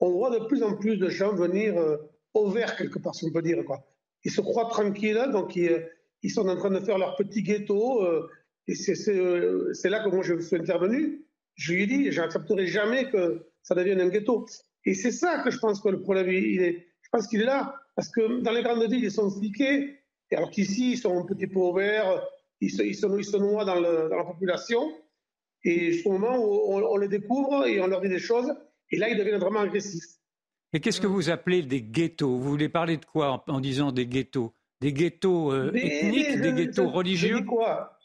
on voit de plus en plus de gens venir euh, au vert, quelque part, si on peut dire. Quoi ils se croient tranquilles, donc ils, sont en train de faire leur petit ghetto. Euh, et euh, c'est là que moi je suis intervenu. Je lui ai dit, je n'accepterai jamais que ça devienne un ghetto. Et c'est ça que je pense que le problème, est, je pense qu'il est là. Parce que dans les grandes villes, ils sont fliqués, alors qu'ici, ils sont un petit peu ouverts, ils se, ils se, noient dans, la population. Et jusqu'au moment où on les découvre et on leur dit des choses, et là, ils deviennent vraiment agressifs. Et qu'est-ce que vous appelez des ghettos? Vous voulez parler de quoi en, disant des ghettos? Des ghettos euh, ethniques, des ghettos religieux? quoi?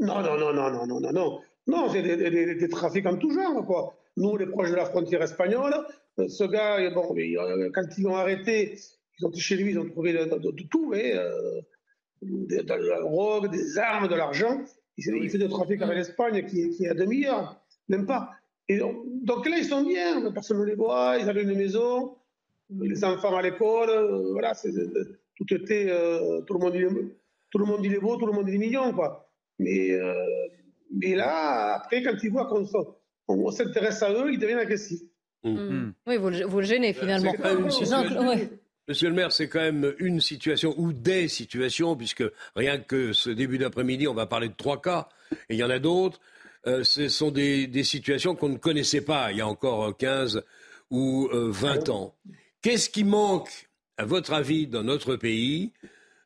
Non, non, non, non, non, non, non, non. Non, c'est des, trafics en tout genre, quoi. nous, les proches de la frontière espagnole. Euh, ce gars, bon, quand ils l'ont arrêté, ils ont été chez lui, ils ont trouvé de, tout, hein, de, la drogue, des armes, de l'argent. Il, fait des trafics avec l'Espagne qui, qui est à 2 milliards, même pas. Et donc, là, ils sont bien, personne ne les voit, ils avaient une maison, les enfants à l'école, voilà, tout était, tout, le monde, tout le monde il est beau, tout le monde il est mignon, quoi. Mais, euh, mais là, après, quand ils voient qu'on on, s'intéresse à eux, ils deviennent agressifs. Mmh. Mmh. Oui, vous, vous le gênez finalement. Monsieur le maire, c'est quand même une situation ou des situations, puisque rien que ce début d'après-midi, on va parler de trois cas, et il y en a d'autres. Euh, ce sont des, des situations qu'on ne connaissait pas il y a encore 15 ou 20 euh, ans. Qu'est-ce qui manque, à votre avis, dans notre pays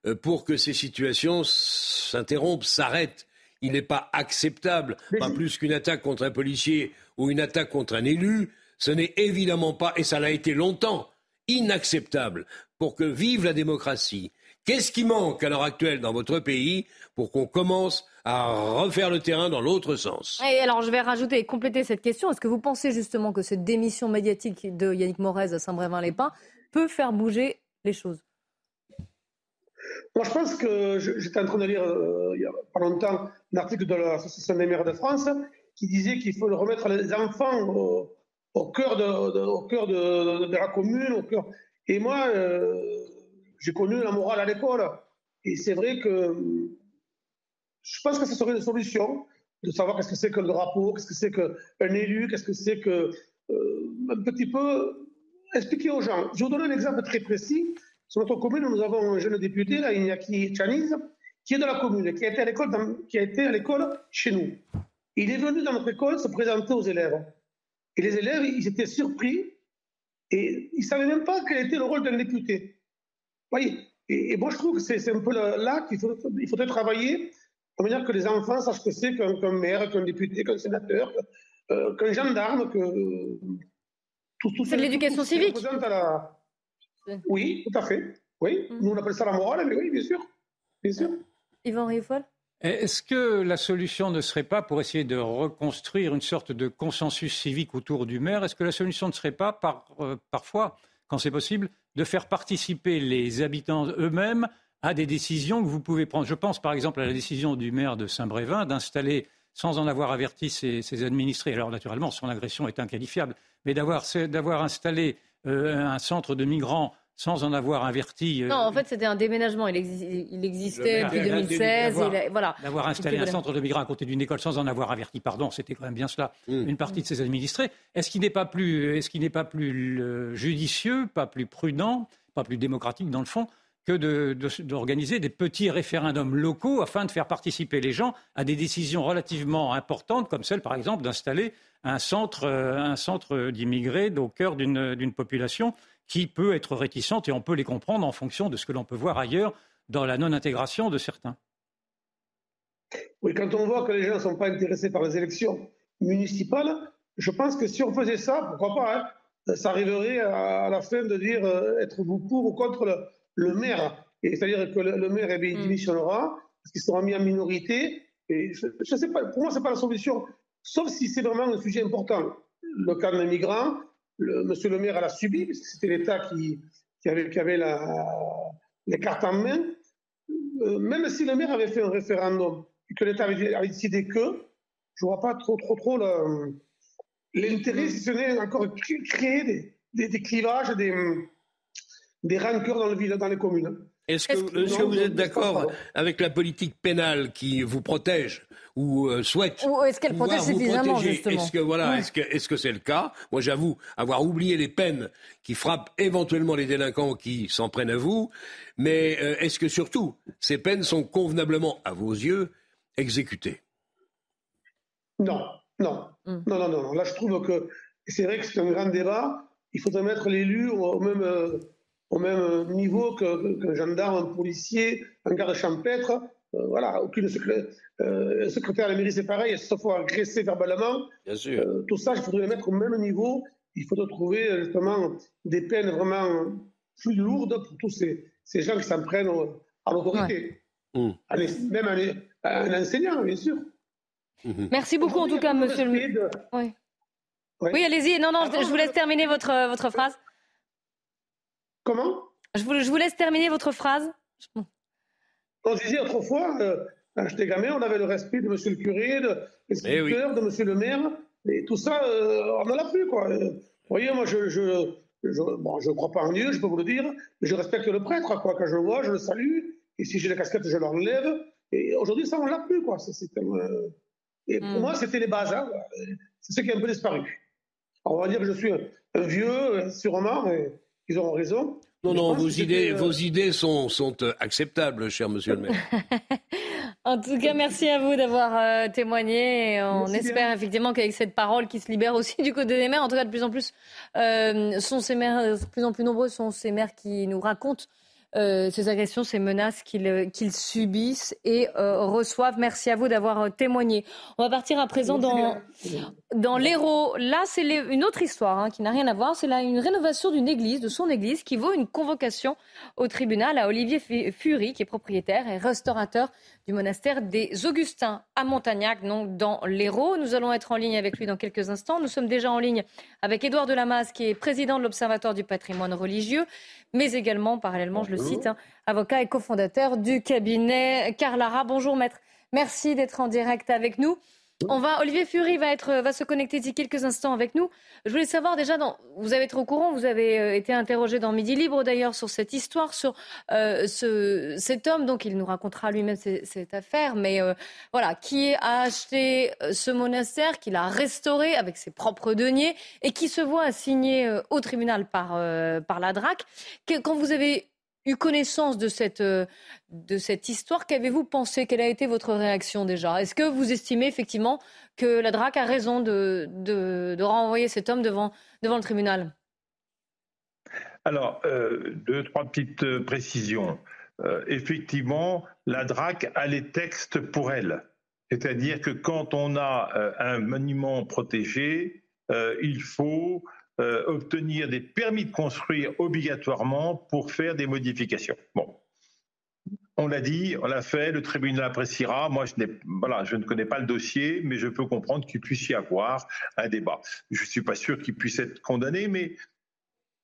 euh, pour que ces situations s'interrompent, s'arrêtent? Il n'est pas acceptable, pas plus qu'une attaque contre un policier ou une attaque contre un élu. Ce n'est évidemment pas, et ça l'a été longtemps, inacceptable pour que vive la démocratie. Qu'est-ce qui manque à l'heure actuelle dans votre pays pour qu'on commence à refaire le terrain dans l'autre sens Et alors, je vais rajouter et compléter cette question. Est-ce que vous pensez justement que cette démission médiatique de Yannick Morez à Saint-Brévin-les-Pins peut faire bouger les choses? Moi, je pense que j'étais en train de lire euh, il y a pas longtemps un article de l'Association des maires de France qui disait qu'il faut remettre les enfants au, cœur, de, au cœur de, la commune. Au cœur. Et moi, euh, j'ai connu la morale à l'école. Et c'est vrai que je pense que ce serait une solution de savoir qu'est-ce que c'est que le drapeau, qu'est-ce que c'est qu'un élu, qu'est-ce que c'est que. Euh, un petit peu expliquer aux gens. Je vais vous donner un exemple très précis. Sur notre commune, nous avons un jeune député, là, Iñaki Chaniz, qui est de la commune, qui a été à l'école, qui a été à l'école chez nous. Il est venu dans notre école se présenter aux élèves. Et les élèves, ils étaient surpris et ils ne savaient même pas quel était le rôle d'un député. voyez? Et, moi, je trouve que c'est un peu là qu'il faut, faudrait travailler de manière que les enfants sachent que c'est qu'un maire, qu'un député, qu'un sénateur, euh, qu'un gendarme, que. tout, tout c'est de l'éducation civique. La... Oui, tout à fait. Oui, mm. nous on appelle ça la morale, mais oui, bien sûr. Bien sûr. Yvan Riofol est-ce que la solution ne serait pas, pour essayer de reconstruire une sorte de consensus civique autour du maire, est-ce que la solution ne serait pas, par, euh, parfois, quand c'est possible, de faire participer les habitants eux-mêmes à des décisions que vous pouvez prendre Je pense par exemple à la décision du maire de Saint-Brévin d'installer, sans en avoir averti ses, ses, administrés, alors naturellement son agression est inqualifiable, mais d'avoir installé euh, un centre de migrants sans en avoir averti. Euh, non, en fait, c'était un déménagement. Il, existait depuis 2016. voilà. D'avoir installé un centre de migrants à côté d'une école sans en avoir averti, pardon, c'était quand même bien cela, mm. une partie de ses administrés. Est-ce qu'il n'est pas plus, est-ce qu'il n'est pas plus euh, judicieux, pas plus prudent, pas plus démocratique dans le fond que d'organiser des petits référendums locaux afin de faire participer les gens à des décisions relativement importantes, comme celle, par exemple, d'installer un centre, euh, un centre d'immigrés au cœur d'une population qui peut être réticente et on peut les comprendre en fonction de ce que l'on peut voir ailleurs dans la non-intégration de certains. Oui, quand on voit que les gens ne sont pas intéressés par les élections municipales, je pense que si on faisait ça, pourquoi pas, hein, ça arriverait à, la fin de dire euh, êtes-vous pour ou contre le, maire C'est-à-dire que le, maire eh mm. démissionnera, parce qu'il sera mis en minorité. Et je, je sais pas, pour moi, ce n'est pas la solution, sauf si c'est vraiment un sujet important. Le cas des migrants, monsieur le maire l'a subi, parce que c'était l'État qui, avait, la, les cartes en main. Euh, même si le maire avait fait un référendum et que l'État avait, décidé que, je ne vois pas trop, trop, trop l'intérêt, si ce n'est encore créer des, clivages, des, des rancœurs dans, le, dans les communes. Est-ce que, vous êtes d'accord avec la politique pénale qui vous protège ou euh, souhaite Ou est-ce qu'elle protège suffisamment, justement Est-ce que voilà, est-ce que c'est le cas? Moi, j'avoue avoir oublié les peines qui frappent éventuellement les délinquants qui s'en prennent à vous. Mais euh, est-ce que surtout ces peines sont convenablement, à vos yeux, exécutées? Non, non, hum. non, non, non. Là, je trouve que c'est vrai que c'est un grand débat. Il faudrait mettre l'élu au même euh, au même niveau qu'un gendarme, un policier, un garde champêtre. Euh, voilà, aucune euh, secrétaire de la mairie, c'est pareil, se faut agresser verbalement. Bien sûr. Euh, tout ça, il faudrait le mettre au même niveau. Il faudrait trouver justement des peines vraiment plus lourdes pour tous ces, ces gens qui s'en prennent à l'autorité. Mmh. Même à, un enseignant, bien sûr. Mmh. Merci beaucoup en tout cas, monsieur le maire. Oui. Oui, allez-y. Non, non, je vous laisse terminer votre, votre phrase. Comment? Je vous, je vous, laisse terminer votre phrase. On disait autrefois, euh, quand j'étais gamin, on avait le respect de monsieur le curé, de l'instituteur, Eh de monsieur le maire, et tout ça, euh, on n'en a plus, quoi. Euh, vous voyez, moi, je, je, je bon, je crois pas en Dieu, je peux vous le dire, mais je respecte le prêtre, quoi. Quand je le vois, je le salue, et si j'ai la casquette, je l'enlève. Et aujourd'hui, ça, on l'a plus, quoi. Euh, Et pour Hmm. moi, c'était les bases, hein. C'est ce qui a un peu disparu. Alors, on va dire que je suis un, un vieux, sûrement, mais ils auront raison. Non, non, vos idées, euh, vos idées sont, sont euh, acceptables, cher monsieur le maire. En tout cas, merci à vous d'avoir euh, témoigné. Et on Merci espère bien. effectivement qu'avec cette parole qui se libère aussi du côté des maires, en tout cas de plus en plus, euh, sont ces maires, de plus en plus nombreux sont ces maires qui nous racontent euh, ces agressions, ces menaces qu'ils euh, subissent et euh, reçoivent. Merci à vous d'avoir témoigné. On va partir à présent dans, dans l'Hérault. Là, c'est une autre histoire hein, qui n'a rien à voir. C'est là une rénovation d'une église, de son église, qui vaut une convocation au tribunal à Olivier Fu- Fury, qui est propriétaire et restaurateur du monastère des Augustins à Montagnac, donc dans l'Hérault. Nous allons être en ligne avec lui dans quelques instants. Nous sommes déjà en ligne avec Édouard Delamasse, qui est président de l'Observatoire du patrimoine religieux, mais également, parallèlement, je le cite, hein, avocat et cofondateur du cabinet Carlara. Bonjour maître, merci d'être en direct avec nous. On va, Olivier Fury va, être, va se connecter d'ici quelques instants avec nous. Je voulais savoir déjà, dans, vous avez été au courant, vous avez euh, été interrogé dans Midi Libre d'ailleurs sur cette histoire, sur euh, ce, cet homme, donc il nous racontera lui-même cette affaire, mais euh, voilà, qui a acheté euh, ce monastère, qui l'a restauré avec ses propres deniers et qui se voit assigné euh, au tribunal par, euh, par la DRAC. Quand vous avez eu connaissance de cette, euh, de cette histoire, qu'avez-vous pensé? Quelle a été votre réaction déjà? Est-ce que vous estimez effectivement que la DRAC a raison de, de, de renvoyer cet homme devant, devant le tribunal? Alors, euh, deux, trois petites euh, précisions. Euh, effectivement, la DRAC a les textes pour elle. C'est-à-dire que quand on a un monument protégé, il faut euh, obtenir des permis de construire obligatoirement pour faire des modifications. Bon. On l'a dit, on l'a fait, le tribunal appréciera. Moi, je, voilà, je ne connais pas le dossier, mais je peux comprendre qu'il puisse y avoir un débat. Je ne suis pas sûr qu'il puisse être condamné, mais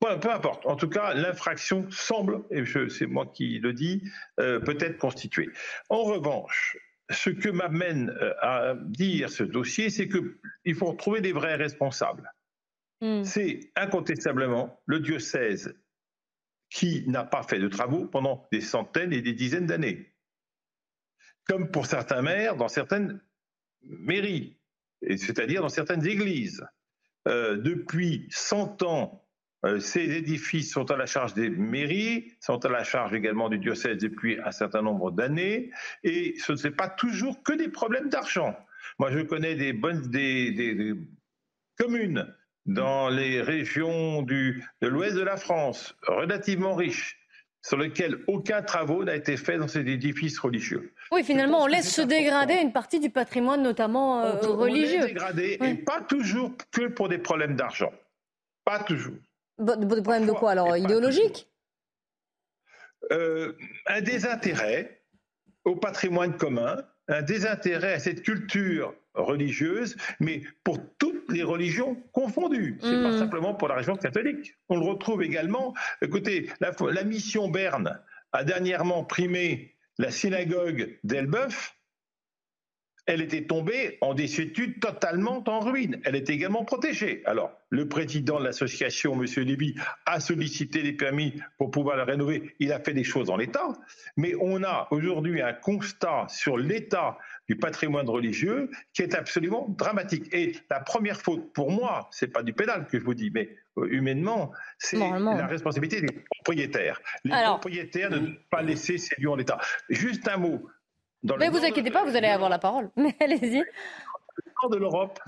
peu, importe. En tout cas, l'infraction semble, et c'est moi qui le dis, euh, peut être constituée. En revanche, ce que m'amène euh, à dire ce dossier, c'est qu'il faut trouver des vrais responsables. C'est incontestablement le diocèse qui n'a pas fait de travaux pendant des centaines et des dizaines d'années. Comme pour certains maires dans certaines mairies, c'est-à-dire dans certaines églises. Euh, depuis 100 ans, euh, ces édifices sont à la charge des mairies, sont à la charge également du diocèse depuis un certain nombre d'années, et ce n'est pas toujours que des problèmes d'argent. Moi, je connais des bonnes des communes dans les régions du, de l'ouest de la France, relativement riches, sur lesquelles aucun travaux n'a été fait dans ces édifices religieux. Oui, finalement, on laisse se dégrader une partie du patrimoine, notamment euh, On- on religieux. est dégradé, et pas toujours que pour des problèmes d'argent. Pas toujours. Bon, Des problèmes de quoi alors Idéologique Euh, un désintérêt au patrimoine commun, un désintérêt à cette culture religieuse, mais pour toutes les religions confondues. C'est pas simplement pour la religion catholique. On le retrouve également. Écoutez, la, la mission Berne a dernièrement primé la synagogue d'Elbeuf. Elle était tombée en désuétude, totalement en ruine. Elle est également protégée. Alors, le président de l'association, M. Lévy, a sollicité les permis pour pouvoir la rénover. Il a fait des choses en l'état. Mais on a aujourd'hui un constat sur l'état du patrimoine religieux qui est absolument dramatique. Et la première faute, pour moi, c'est pas du pénal que je vous dis, mais euh, humainement, c'est la responsabilité des propriétaires. Les Alors- propriétaires ne doivent pas laisser ces lieux en l'état. Juste un mot. Dans Mais vous de- inquiétez pas, vous allez avoir la parole. Mais allez-y. nord de l'Europe,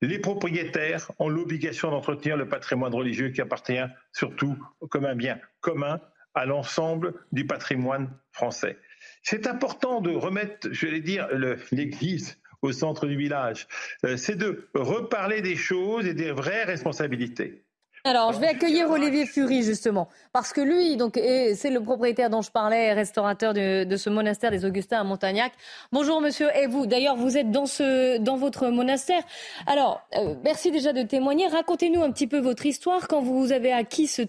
les propriétaires ont l'obligation d'entretenir le patrimoine religieux qui appartient surtout comme un bien commun à l'ensemble du patrimoine français. C'est important de remettre, je vais dire, l'Église au centre du village. Euh, C'est de reparler des choses et des vraies responsabilités. Alors, je vais accueillir Olivier Fury, justement, parce que lui, donc, c'est le propriétaire dont je parlais, restaurateur de, ce monastère des Augustins à Montagnac. Bonjour, monsieur. Et vous, d'ailleurs, vous êtes dans, ce, dans votre monastère. Alors, euh, merci déjà de témoigner. Racontez-nous un petit peu votre histoire. Quand vous avez acquis ce,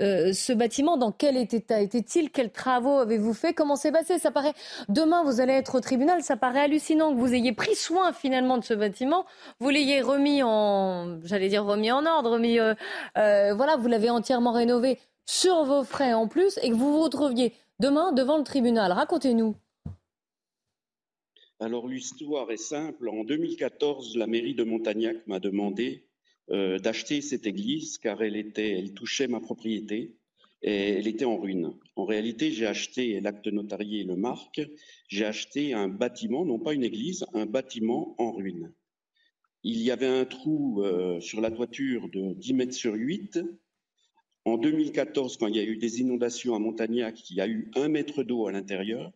euh, ce bâtiment, dans quel état était-il? Quels travaux avez-vous fait? Comment s'est passé? Ça paraît, demain, vous allez être au tribunal. Ça paraît hallucinant que vous ayez pris soin, finalement, de ce bâtiment. Vous l'ayez remis en, j'allais dire, remis en ordre, remis... Euh, euh, voilà, vous l'avez entièrement rénové sur vos frais en plus et que vous vous retrouviez demain devant le tribunal. Racontez-nous. Alors l'histoire est simple. En 2014, la mairie de Montagnac m'a demandé euh, d'acheter cette église car elle, elle touchait ma propriété et elle était en ruine. En réalité, j'ai acheté, l'acte notarié le marque, j'ai acheté un bâtiment, non pas une église, un bâtiment en ruine il y avait un trou euh, sur la toiture de 10 mètres sur 8. En 2014, quand il y a eu des inondations à Montagnac, il y a eu un mètre d'eau à l'intérieur.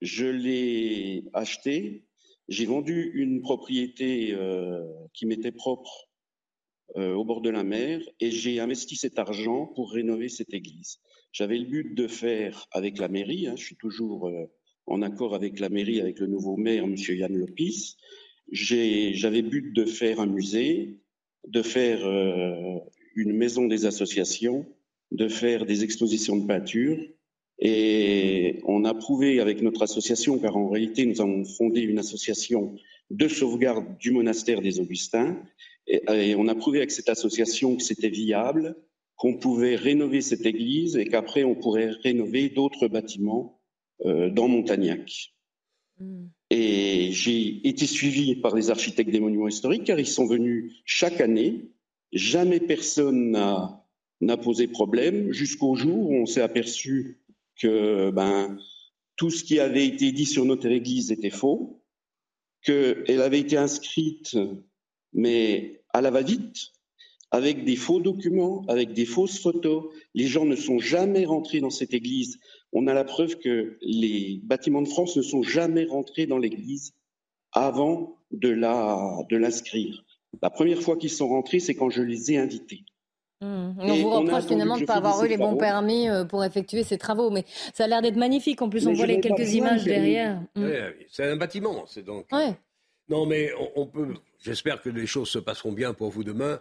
Je l'ai acheté. J'ai vendu une propriété euh, qui m'était propre euh, au bord de la mer et j'ai investi cet argent pour rénover cette église. J'avais le but de faire avec la mairie, hein, je suis toujours en accord avec la mairie, avec le nouveau maire, M. Yann Lopis, j'avais but de faire un musée, de faire euh, une maison des associations, de faire des expositions de peinture. Et on a prouvé avec notre association, car en réalité nous avons fondé une association de sauvegarde du monastère des Augustins, et, on a prouvé avec cette association que c'était viable, qu'on pouvait rénover cette église et qu'après on pourrait rénover d'autres bâtiments euh, dans Montagnac. Hmm. Et j'ai été suivi par les architectes des monuments historiques car ils sont venus chaque année. Jamais personne n'a posé problème jusqu'au jour où on s'est aperçu que ben, tout ce qui avait été dit sur notre église était faux, qu'elle avait été inscrite, mais à la va-vite, avec des faux documents, avec des fausses photos. Les gens ne sont jamais rentrés dans cette église on a la preuve que les bâtiments de France ne sont jamais rentrés dans l'église avant de l'inscrire. La première fois qu'ils sont rentrés, c'est quand je les ai invités. Mmh. On vous reproche finalement de ne pas avoir eu les bons permis euh, pour effectuer ces travaux, mais ça a l'air d'être magnifique. En plus, on voit les quelques images derrière. Mmh. c'est un bâtiment, c'est donc. Non, mais on, peut. J'espère que les choses se passeront bien pour vous demain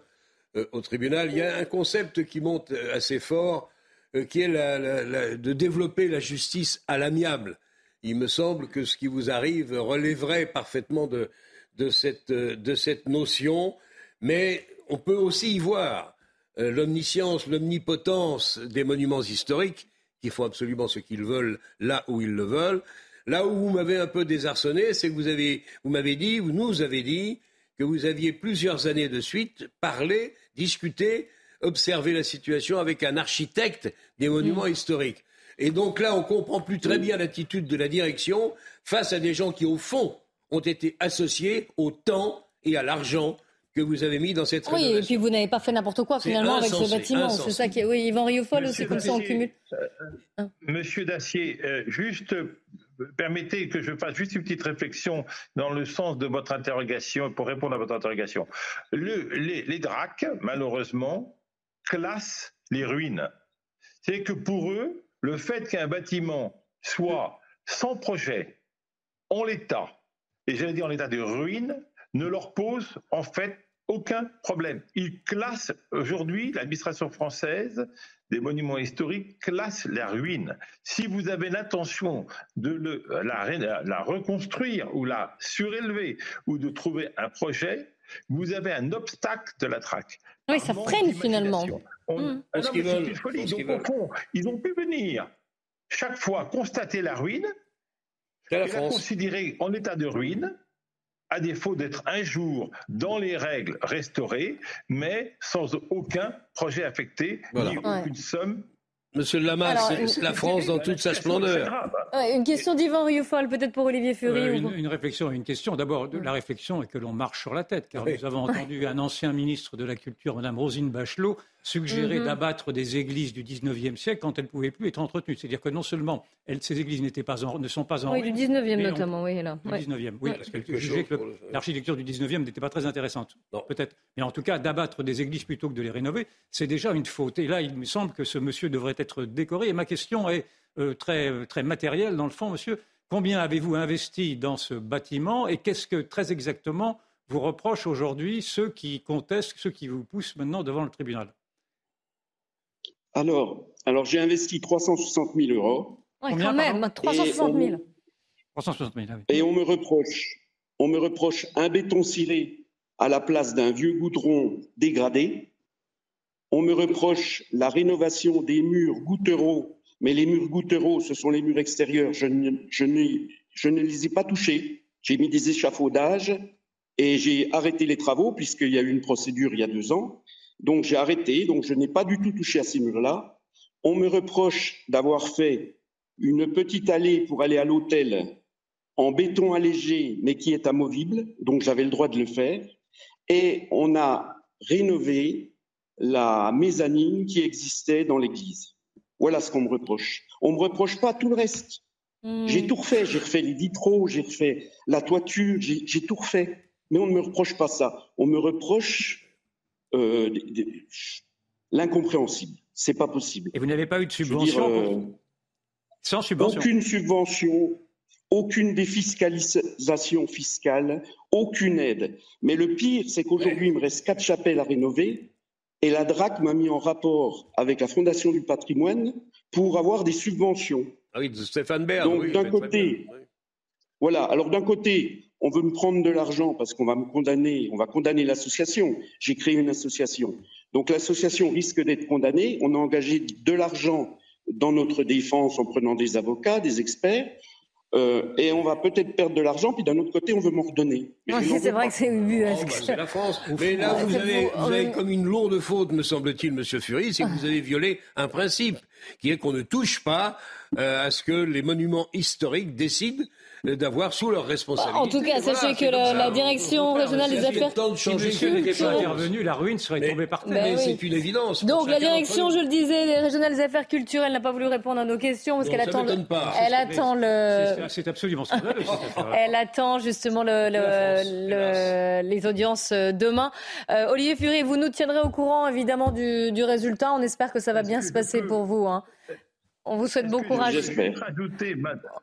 euh, au tribunal. Il y a un concept qui monte euh, assez fort euh, qui est de développer la justice à l'amiable. Il me semble que ce qui vous arrive relèverait parfaitement de, cette, notion, mais on peut aussi y voir l'omniscience, l'omnipotence des monuments historiques, qui font absolument ce qu'ils veulent là où ils le veulent. Là où vous m'avez un peu désarçonné, c'est que vous, avez, vous m'avez dit, vous nous avez dit, que vous aviez plusieurs années de suite parlé, discuté observer la situation avec un architecte des monuments mm. historiques. Et donc là, on comprend plus très bien l'attitude de la direction face à des gens qui, au fond, ont été associés au temps et à l'argent que vous avez mis dans cette Oui, et puis vous n'avez pas fait n'importe quoi finalement avec ce bâtiment. C'est ça qui est. Oui, Yvan Riofol, c'est comme ça on cumule. Euh, hein. Monsieur Dacier, euh, juste permettez que je fasse juste une petite réflexion dans le sens de votre interrogation, pour répondre à votre interrogation. Le, les, les DRAC, malheureusement, classent les ruines. C'est que pour eux, le fait qu'un bâtiment soit sans projet, en l'état, et j'allais dire en état de ruine, ne leur pose en fait aucun problème. Ils classent aujourd'hui, l'administration française des monuments historiques classe la ruine. Si vous avez l'intention de la, la, reconstruire ou la surélever ou de trouver un projet, vous avez un obstacle de la traque. Oui, ça freine finalement. Ils ont pu venir chaque fois constater la ruine, et la considérer en état de ruine, à défaut d'être un jour dans les règles restaurées, mais sans aucun projet affecté, ni aucune somme Monsieur Lamas, c'est la France dans toute sa splendeur. une question d'Yvan Rioufol, peut-être pour Olivier Fury. Euh, une, réflexion et une question. D'abord, la réflexion est que l'on marche sur la tête, car nous avons entendu un ancien ministre de la Culture, Mme Rosine Bachelot, suggérer mhm. d'abattre des églises du 19e siècle quand elles ne pouvaient plus être entretenues. C'est-à-dire que non seulement ces églises pas ne sont pas en Oui, du 19e notamment, oui. Là. Du 19e, oui, parce qu'elle jugeait que l'architecture du 19e n'était pas très intéressante. Peut-être. Mais en tout cas, d'abattre des églises plutôt que de les rénover, c'est déjà une faute. Et là, il me semble que ce monsieur devrait être décoré. Et ma question est euh, très, très matérielle, dans le fond, monsieur. Combien avez-vous investi dans ce bâtiment et qu'est-ce que, très exactement, vous reprochent aujourd'hui ceux qui contestent, ceux qui vous poussent maintenant devant le tribunal? Alors, alors j'ai investi 360 000 euros. Oui, quand même, 360 000. 360 000 Et on me reproche, on me reproche un béton ciré à la place d'un vieux goudron dégradé. On me reproche la rénovation des murs gouttereaux, mais les murs gouttereaux, ce sont les murs extérieurs. Je ne, je ne les ai pas touchés. J'ai mis des échafaudages et j'ai arrêté les travaux puisqu'il y a eu une procédure il y a deux ans. Donc j'ai arrêté, donc je n'ai pas du tout touché à ces murs-là. On me reproche d'avoir fait une petite allée pour aller à l'hôtel en béton allégé, mais qui est amovible, donc j'avais le droit de le faire. Et on a rénové la mezzanine qui existait dans l'église. Voilà ce qu'on me reproche. On ne me reproche pas tout le reste. Hmm. J'ai tout refait, j'ai refait les vitraux, j'ai refait la toiture, j'ai tout refait. Mais on ne me reproche pas ça. On me reproche euh, l'incompréhensible. C'est pas possible. Et vous n'avez pas eu de subvention euh, Sans subvention Aucune subvention, aucune défiscalisation fiscale, aucune aide. Mais le pire, c'est qu'aujourd'hui, il me reste quatre chapelles à rénover et la DRAC m'a mis en rapport avec la Fondation du patrimoine pour avoir des subventions. Ah oui, de Stéphane Bern. Donc d'un côté, voilà. Alors d'un côté, on veut me prendre de l'argent parce qu'on va me condamner, on va condamner l'association. J'ai créé une association. Donc l'association risque d'être condamnée. On a engagé de l'argent dans notre défense en prenant des avocats, des experts. Euh, et on va peut-être perdre de l'argent, puis d'un autre côté, on veut m'en redonner. c'est vrai que c'est oh, bah, la France. Mais là, vous avez, vous avez comme une lourde faute, me semble-t-il, Monsieur Fury, c'est que vous avez violé un principe, qui est qu'on ne touche pas euh, à ce que les monuments historiques décident d'avoir sous leur responsabilité. En tout cas, sachez que la, direction régionale des affaires. Si monsieur n'était pas intervenu, la ruine serait tombée par terre. Mais, c'est une évidence. Donc la direction, je le disais, des régionales des affaires culturelles n'a pas voulu répondre à nos questions parce qu'elle attend. Elle attend le. C'est absolument scandaleux. Elle attend justement le, les audiences euh, demain. Euh, Olivier Fury, vous nous tiendrez au courant évidemment du, du résultat. On espère que ça va bien se passer pour vous. Hein. On vous souhaite bon courage.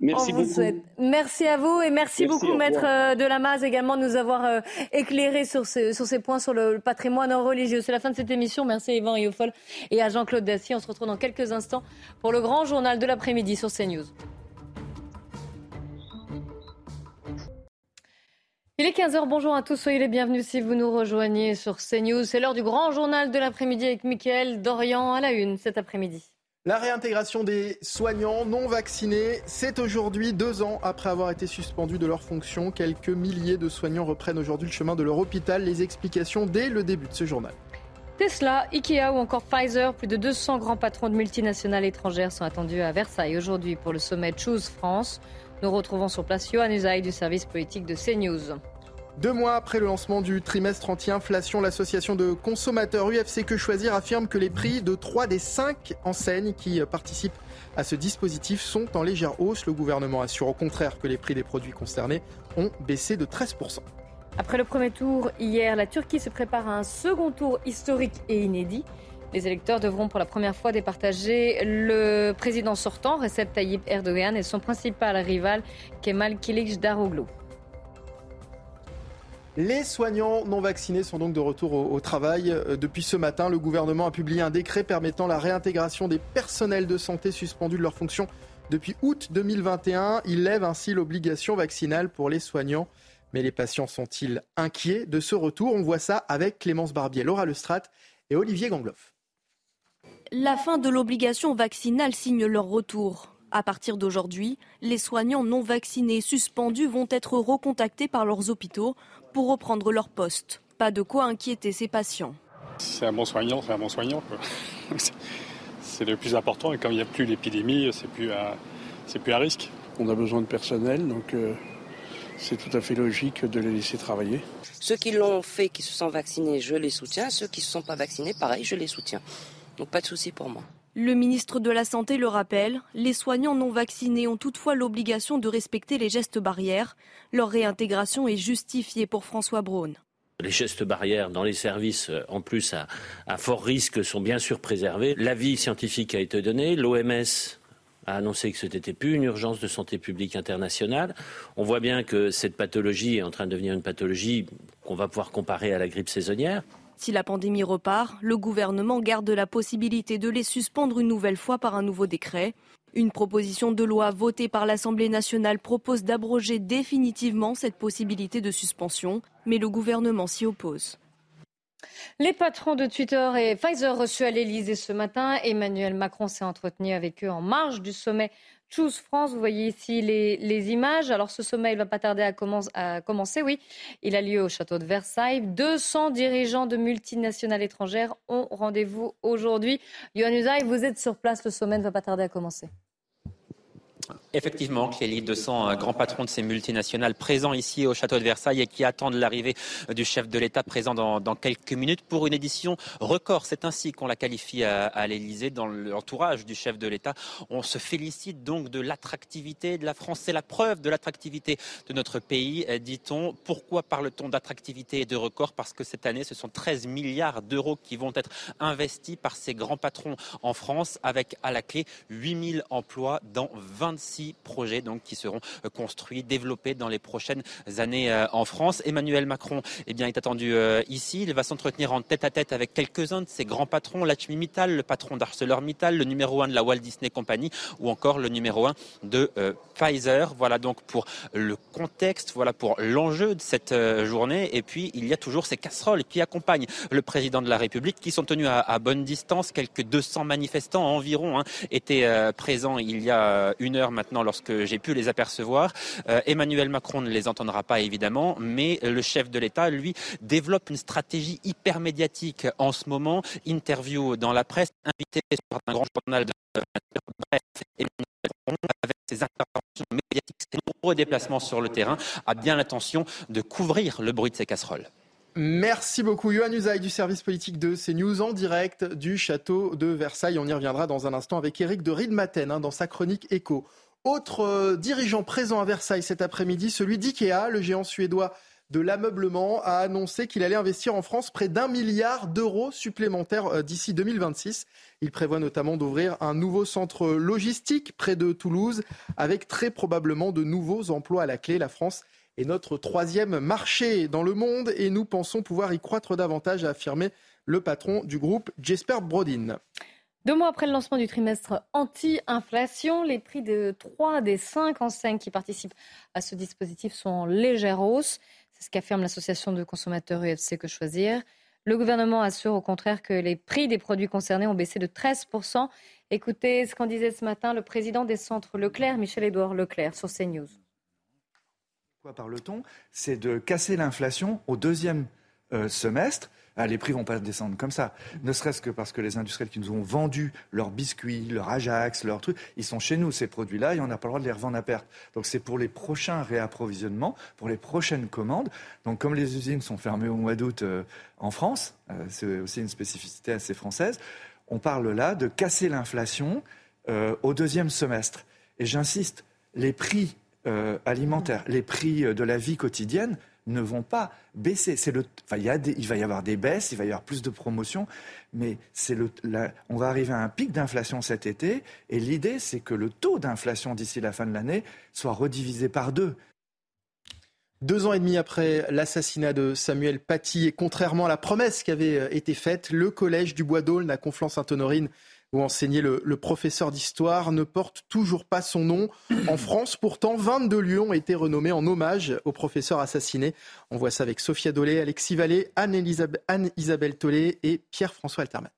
Merci beaucoup. Merci à vous et merci, beaucoup, Maître euh, de Lamaze, également de nous avoir euh, éclairé sur, sur ces points sur le patrimoine religieux. C'est la fin de cette émission. Merci à Yvan Riofol et à Jean-Claude Dacier. On se retrouve dans quelques instants pour le grand journal de l'après-midi sur CNews. Il est 15h, bonjour à tous, soyez les bienvenus si vous nous rejoignez sur CNews. C'est l'heure du grand journal de l'après-midi avec Mickaël Dorian à la une cet après-midi. La réintégration des soignants non vaccinés, c'est aujourd'hui deux ans après avoir été suspendus de leurs fonctions. Quelques milliers de soignants reprennent aujourd'hui le chemin de leur hôpital. Les explications dès le début de ce journal. Tesla, Ikea ou encore Pfizer, plus de 200 grands patrons de multinationales étrangères sont attendus à Versailles aujourd'hui pour le sommet Choose France. Nous retrouvons sur place Johan Usaï du service politique de CNews. Deux mois après le lancement du trimestre anti-inflation, l'association de consommateurs UFC Que Choisir affirme que les prix de trois des cinq enseignes qui participent à ce dispositif sont en légère hausse. Le gouvernement assure au contraire que les prix des produits concernés ont baissé de 13%. Après le premier tour hier, la Turquie se prépare à un second tour historique et inédit. Les électeurs devront pour la première fois départager le président sortant, Recep Tayyip Erdogan, et son principal rival, Kemal Kılıçdaroğlu. Les soignants non vaccinés sont donc de retour au, travail. Euh, depuis ce matin, le gouvernement a publié un décret permettant la réintégration des personnels de santé suspendus de leurs fonctions depuis août 2021. Il lève ainsi l'obligation vaccinale pour les soignants. Mais les patients sont-ils inquiets de ce retour? On voit ça avec Clémence Barbier, Laura Lestrat et Olivier Gangloff. La fin de l'obligation vaccinale signe leur retour. À partir d'aujourd'hui, les soignants non vaccinés suspendus vont être recontactés par leurs hôpitaux pour reprendre leur poste. Pas de quoi inquiéter ces patients. C'est un bon soignant, c'est un bon soignant. c'est le plus important. Et quand il n'y a plus l'épidémie, c'est plus, c'est plus un risque. On a besoin de personnel, donc euh, c'est tout à fait logique de les laisser travailler. Ceux qui l'ont fait, qui se sont vaccinés, je les soutiens. Ceux qui ne se sont pas vaccinés, pareil, je les soutiens. Donc pas de souci pour moi. Le ministre de la Santé le rappelle, les soignants non vaccinés ont toutefois l'obligation de respecter les gestes barrières. Leur réintégration est justifiée pour François Braun. Les gestes barrières dans les services, euh, en plus à, à fort risque, sont bien sûr préservés. L'avis scientifique a été donné. L'OMS a annoncé que ce n'était plus une urgence de santé publique internationale. On voit bien que cette pathologie est en train de devenir une pathologie qu'on va pouvoir comparer à la grippe saisonnière. Si la pandémie repart, le gouvernement garde la possibilité de les suspendre une nouvelle fois par un nouveau décret. Une proposition de loi votée par l'Assemblée nationale propose d'abroger définitivement cette possibilité de suspension, mais le gouvernement s'y oppose. Les patrons de Twitter et Pfizer reçus à l'Elysée ce matin. Emmanuel Macron s'est entretenu avec eux en marge du sommet Choose France. Vous voyez ici les, images. Alors ce sommet, il va pas tarder à, à, commencer. Oui, il a lieu au château de Versailles. 200 dirigeants de multinationales étrangères ont rendez-vous aujourd'hui. Yohann Usaï, vous êtes sur place. Le sommet ne va pas tarder à commencer. Effectivement, Clélie, 200 grands patrons de ces multinationales présents ici au château de Versailles et qui attendent l'arrivée du chef de l'État présent dans, quelques minutes pour une édition record. C'est ainsi qu'on la qualifie à, à l'Élysée dans l'entourage du chef de l'État. On se félicite donc de l'attractivité de la France. C'est la preuve de l'attractivité de notre pays, dit-on. Pourquoi parle-t-on d'attractivité et de record? Parce que cette année, ce sont 13 milliards d'euros qui vont être investis par ces grands patrons en France avec à la clé 8000 emplois dans 26 projets donc, qui seront euh, construits, développés dans les prochaines années euh, en France. Emmanuel Macron eh bien, est attendu euh, ici. Il va s'entretenir en tête à tête avec quelques-uns de ses grands patrons, Lachmi Mittal, le patron d'ArcelorMittal, le numéro un de la Walt Disney Company ou encore le numéro un de Pfizer. Voilà donc pour le contexte, voilà pour l'enjeu de cette journée. Et puis, il y a toujours ces casseroles qui accompagnent le président de la République qui sont tenus à, bonne distance. Quelques 200 manifestants environ hein, étaient présents il y a une heure maintenant lorsque j'ai pu les apercevoir. Euh, Emmanuel Macron ne les entendra pas évidemment, mais le chef de l'État, lui, développe une stratégie hyper médiatique en ce moment. Interview dans la presse, invité sur un grand journal de bref, Emmanuel Macron, avec ses interventions médiatiques, ses nombreux déplacements sur le terrain, a bien l'intention de couvrir le bruit de ses casseroles. Merci beaucoup, Yohann Usaï du service politique de CNews en direct du château de Versailles. On y reviendra dans un instant avec Eric de Riedmaten hein, dans sa chronique Écho. Autre euh, dirigeant présent à Versailles cet après-midi, celui d'IKEA, le géant suédois de l'ameublement, a annoncé qu'il allait investir en France près d'un milliard d'euros supplémentaires euh, d'ici 2026. Il prévoit notamment d'ouvrir un nouveau centre logistique près de Toulouse, avec très probablement de nouveaux emplois à la clé. La France est notre troisième marché dans le monde et nous pensons pouvoir y croître davantage, a affirmé le patron du groupe, Jesper Brodin. Deux mois après le lancement du trimestre anti-inflation, les prix de trois des cinq enseignes qui participent à ce dispositif sont en légère hausse. C'est ce qu'affirme l'association de consommateurs UFC Que Choisir. Le gouvernement assure au contraire que les prix des produits concernés ont baissé de 13%. Écoutez ce qu'en disait ce matin le président des centres Leclerc, Michel-Édouard Leclerc, sur CNews. Quoi parle-t-on? C'est de casser l'inflation au deuxième euh, semestre ah, les prix vont pas descendre comme ça. Ne serait-ce que parce que les industriels qui nous ont vendu leurs biscuits, leurs Ajax, leurs trucs, ils sont chez nous, ces produits-là, et on n'a pas le droit de les revendre à perte. Donc c'est pour les prochains réapprovisionnements, pour les prochaines commandes. Donc comme les usines sont fermées au mois d'août euh, en France, euh, c'est aussi une spécificité assez française, on parle là de casser l'inflation euh, au deuxième semestre. Et j'insiste, les prix alimentaires, les prix de la vie quotidienne ne vont pas baisser. C'est le, il, il va y avoir des baisses, il va y avoir plus de promotions, mais on va arriver à un pic d'inflation cet été, et l'idée, c'est que le taux d'inflation d'ici la fin de l'année soit redivisé par deux. Deux ans et demi après l'assassinat de Samuel Paty, et contrairement à la promesse qui avait euh, été faite, le collège du Bois d'Aulne à Conflans-Sainte-Honorine où enseignait le, professeur d'histoire, ne porte toujours pas son nom. En France, pourtant, 22 lieux ont été renommés en hommage au professeur assassiné. On voit ça avec Sophia Dolé, Alexis Vallée, Anne-Isabelle Tollet et Pierre-François Altermat.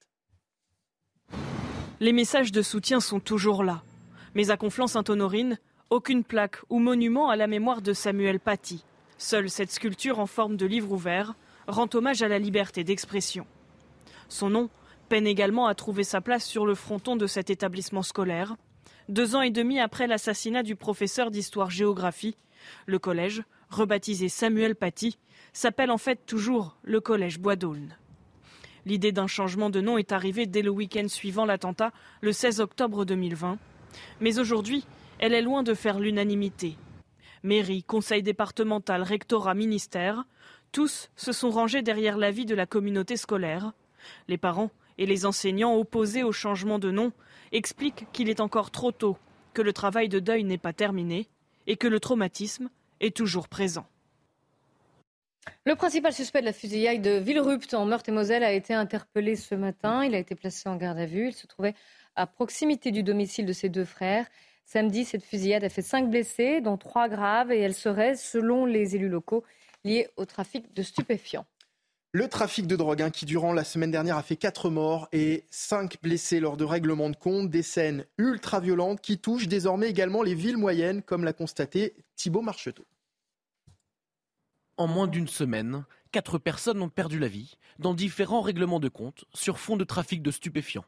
Les messages de soutien sont toujours là. Mais à Conflans-Sainte-Honorine, aucune plaque ou monument à la mémoire de Samuel Paty. Seule cette sculpture en forme de livre ouvert rend hommage à la liberté d'expression. Son nom peine également à trouver sa place sur le fronton de cet établissement scolaire. Deux ans et demi après l'assassinat du professeur d'histoire-géographie, le collège, rebaptisé Samuel Paty, s'appelle en fait toujours le collège Bois d'Aulne. L'idée d'un changement de nom est arrivée dès le week-end suivant l'attentat, le 16 octobre 2020. Mais aujourd'hui, elle est loin de faire l'unanimité. Mairie, conseil départemental, rectorat, ministère, tous se sont rangés derrière l'avis de la communauté scolaire. Les parents et les enseignants opposés au changement de nom expliquent qu'il est encore trop tôt, que le travail de deuil n'est pas terminé et que le traumatisme est toujours présent. Le principal suspect de la fusillade de Villerupt en Meurthe-et-Moselle a été interpellé ce matin. Il a été placé en garde à vue. Il se trouvait à proximité du domicile de ses deux frères. Samedi, cette fusillade a fait cinq blessés, dont trois graves, et elle serait, selon les élus locaux, liée au trafic de stupéfiants. Le trafic de drogue, hein, qui durant la semaine dernière a fait quatre morts et cinq blessés lors de règlements de compte, des scènes ultra-violentes qui touchent désormais également les villes moyennes, comme l'a constaté Thibault Marcheteau. En moins d'une semaine, quatre personnes ont perdu la vie dans différents règlements de compte sur fond de trafic de stupéfiants.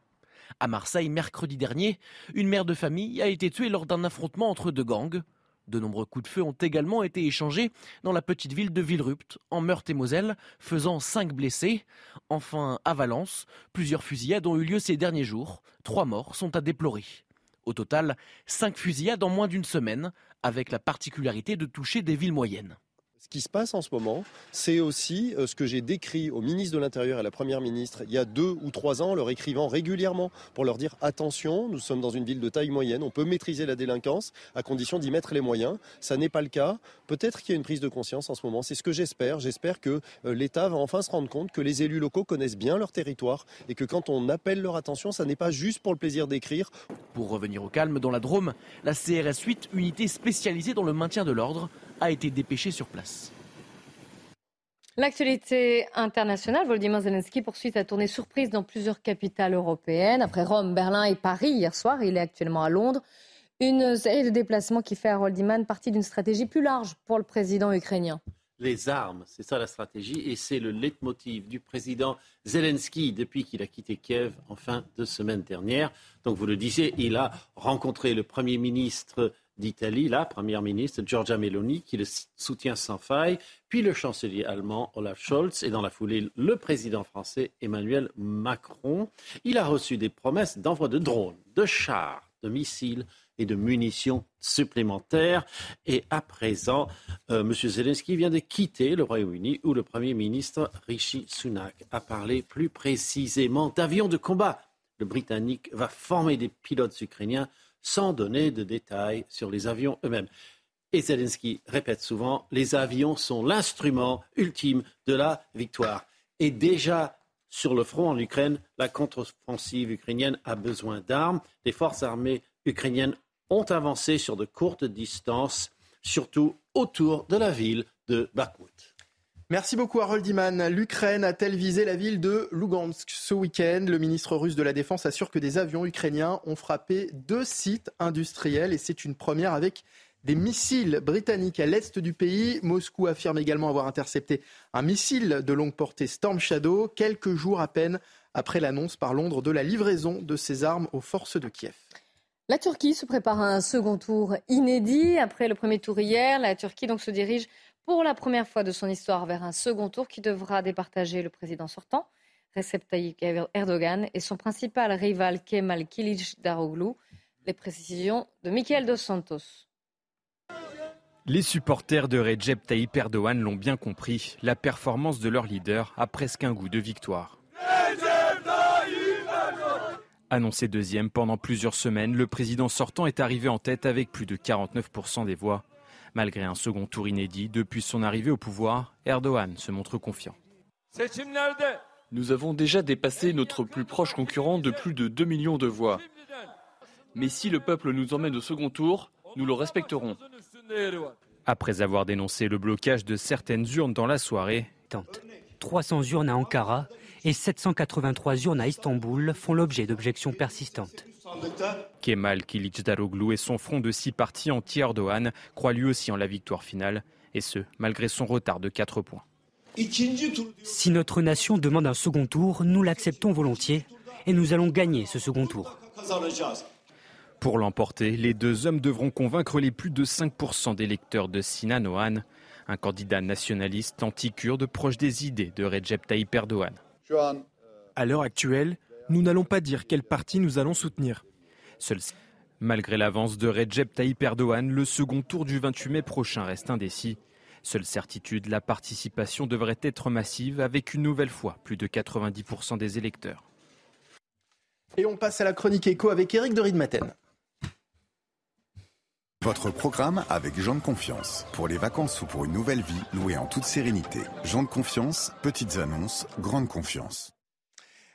À Marseille, mercredi dernier, une mère de famille a été tuée lors d'un affrontement entre deux gangs. De nombreux coups de feu ont également été échangés dans la petite ville de Villerupt, en Meurthe-et-Moselle, faisant cinq blessés. Enfin, à Valence, plusieurs fusillades ont eu lieu ces derniers jours. Trois morts sont à déplorer. Au total, cinq fusillades en moins d'une semaine, avec la particularité de toucher des villes moyennes. Ce qui se passe en ce moment, c'est aussi euh, ce que j'ai décrit au ministre de l'Intérieur et à la Première ministre il y a deux ou trois ans, leur écrivant régulièrement pour leur dire attention, nous sommes dans une ville de taille moyenne, on peut maîtriser la délinquance à condition d'y mettre les moyens. Ça n'est pas le cas. Peut-être qu'il y a une prise de conscience en ce moment. C'est ce que j'espère. J'espère que euh, l'État va enfin se rendre compte que les élus locaux connaissent bien leur territoire et que quand on appelle leur attention, ça n'est pas juste pour le plaisir d'écrire. Pour revenir au calme, dans la Drôme, la CRS 8, unité spécialisée dans le maintien de l'ordre, a été dépêchée sur place. L'actualité internationale, Volodymyr Zelensky poursuit sa tournée surprise dans plusieurs capitales européennes. Après Rome, Berlin et Paris hier soir, il est actuellement à Londres. Une série de déplacements qui fait à Volodymyr partie d'une stratégie plus large pour le président ukrainien. Les armes, c'est ça la stratégie, et c'est le leitmotiv du président Zelensky depuis qu'il a quitté Kiev en fin de semaine dernière. Donc vous le disiez, il a rencontré le Premier ministre d'Italie, la première ministre Giorgia Meloni, qui le soutient sans faille, puis le chancelier allemand Olaf Scholz et dans la foulée le président français Emmanuel Macron. Il a reçu des promesses d'envoi de drones, de chars, de missiles et de munitions supplémentaires. Et à présent, euh, M. Zelensky vient de quitter le Royaume-Uni où le Premier ministre Rishi Sunak a parlé plus précisément d'avions de combat. Le Britannique va former des pilotes ukrainiens sans donner de détails sur les avions eux-mêmes. Et Zelensky répète souvent, les avions sont l'instrument ultime de la victoire. Et déjà, sur le front en Ukraine, la contre-offensive ukrainienne a besoin d'armes. Les forces armées ukrainiennes ont avancé sur de courtes distances, surtout autour de la ville de Bakhmut. Merci beaucoup Harold Iman. L'Ukraine a-t-elle visé la ville de Lugansk ce week-end? Le ministre russe de la Défense assure que des avions ukrainiens ont frappé deux sites industriels et c'est une première avec des missiles britanniques à l'est du pays. Moscou affirme également avoir intercepté un missile de longue portée Storm Shadow quelques jours à peine après l'annonce par Londres de la livraison de ces armes aux forces de Kiev. La Turquie se prépare à un second tour inédit. Après le premier tour hier, la Turquie donc se dirige pour la première fois de son histoire vers un second tour qui devra départager le président sortant, Recep Tayyip Erdogan, et son principal rival Kemal Daroglu. Les précisions de Michael Dos Santos. Les supporters de Recep Tayyip Erdogan l'ont bien compris. La performance de leur leader a presque un goût de victoire. Annoncé deuxième pendant plusieurs semaines, le président sortant est arrivé en tête avec plus de 49% des voix. Malgré un second tour inédit, depuis son arrivée au pouvoir, Erdogan se montre confiant. Nous avons déjà dépassé notre plus proche concurrent de plus de 2 millions de voix. Mais si le peuple nous emmène au second tour, nous le respecterons. Après avoir dénoncé le blocage de certaines urnes dans la soirée, 300 urnes à Ankara et 783 urnes à Istanbul font l'objet d'objections persistantes. Kemal Kılıçdaroğlu et son front de six partis anti-Erdogan croient lui aussi en la victoire finale, et ce, malgré son retard de 4 points. Si notre nation demande un second tour, nous l'acceptons volontiers, et nous allons gagner ce second tour. Pour l'emporter, les deux hommes devront convaincre les plus de 5% des électeurs de Sinan Oğan, un candidat nationaliste anti-kurde proche des idées de Recep Tayyip Erdogan. À l'heure actuelle, nous n'allons pas dire quel parti nous allons soutenir. Seul... Malgré l'avance de Recep Tayyip Erdogan, le second tour du 28 mai prochain reste indécis. Seule certitude, la participation devrait être massive avec une nouvelle fois plus de 90% des électeurs. Et on passe à la chronique écho avec Eric de Ridmaten. Votre programme avec Jean de Confiance. Pour les vacances ou pour une nouvelle vie, louée en toute sérénité. Jean de Confiance, petites annonces, grande confiance.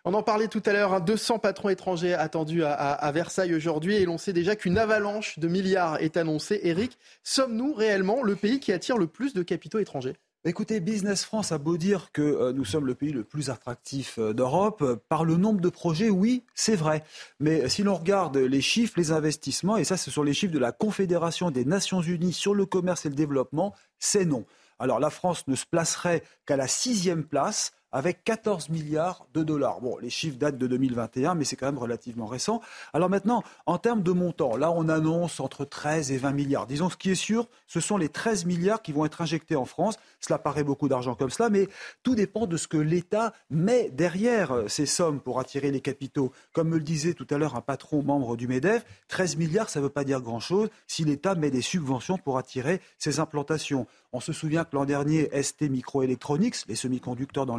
On en parlait tout à l'heure, 200 hein, patrons étrangers attendus à, Versailles aujourd'hui et l'on sait déjà qu'une avalanche de milliards est annoncée. Eric, sommes-nous réellement le pays qui attire le plus de capitaux étrangers? Écoutez, Business France a beau dire que euh, nous sommes le pays le plus attractif euh, d'Europe, euh, par le nombre de projets, oui, c'est vrai. Mais si l'on regarde les chiffres, les investissements, et ça ce sont les chiffres de la Confédération des Nations Unies sur le commerce et le développement, c'est non. Alors la France ne se placerait qu'à la sixième place avec 14 milliards de dollars. Bon, les chiffres datent de 2021, mais c'est quand même relativement récent. Alors maintenant, en termes de montant, là, on annonce entre 13 et 20 milliards. Disons, ce qui est sûr, ce sont les 13 milliards qui vont être injectés en France. Cela paraît beaucoup d'argent comme cela, mais tout dépend de ce que l'État met derrière ces sommes pour attirer les capitaux. Comme me le disait tout à l'heure un patron membre du MEDEF, 13 milliards, ça ne veut pas dire grand-chose si l'État met des subventions pour attirer ces implantations. On se souvient que l'an dernier, ST Microelectronics, les semi-conducteurs dans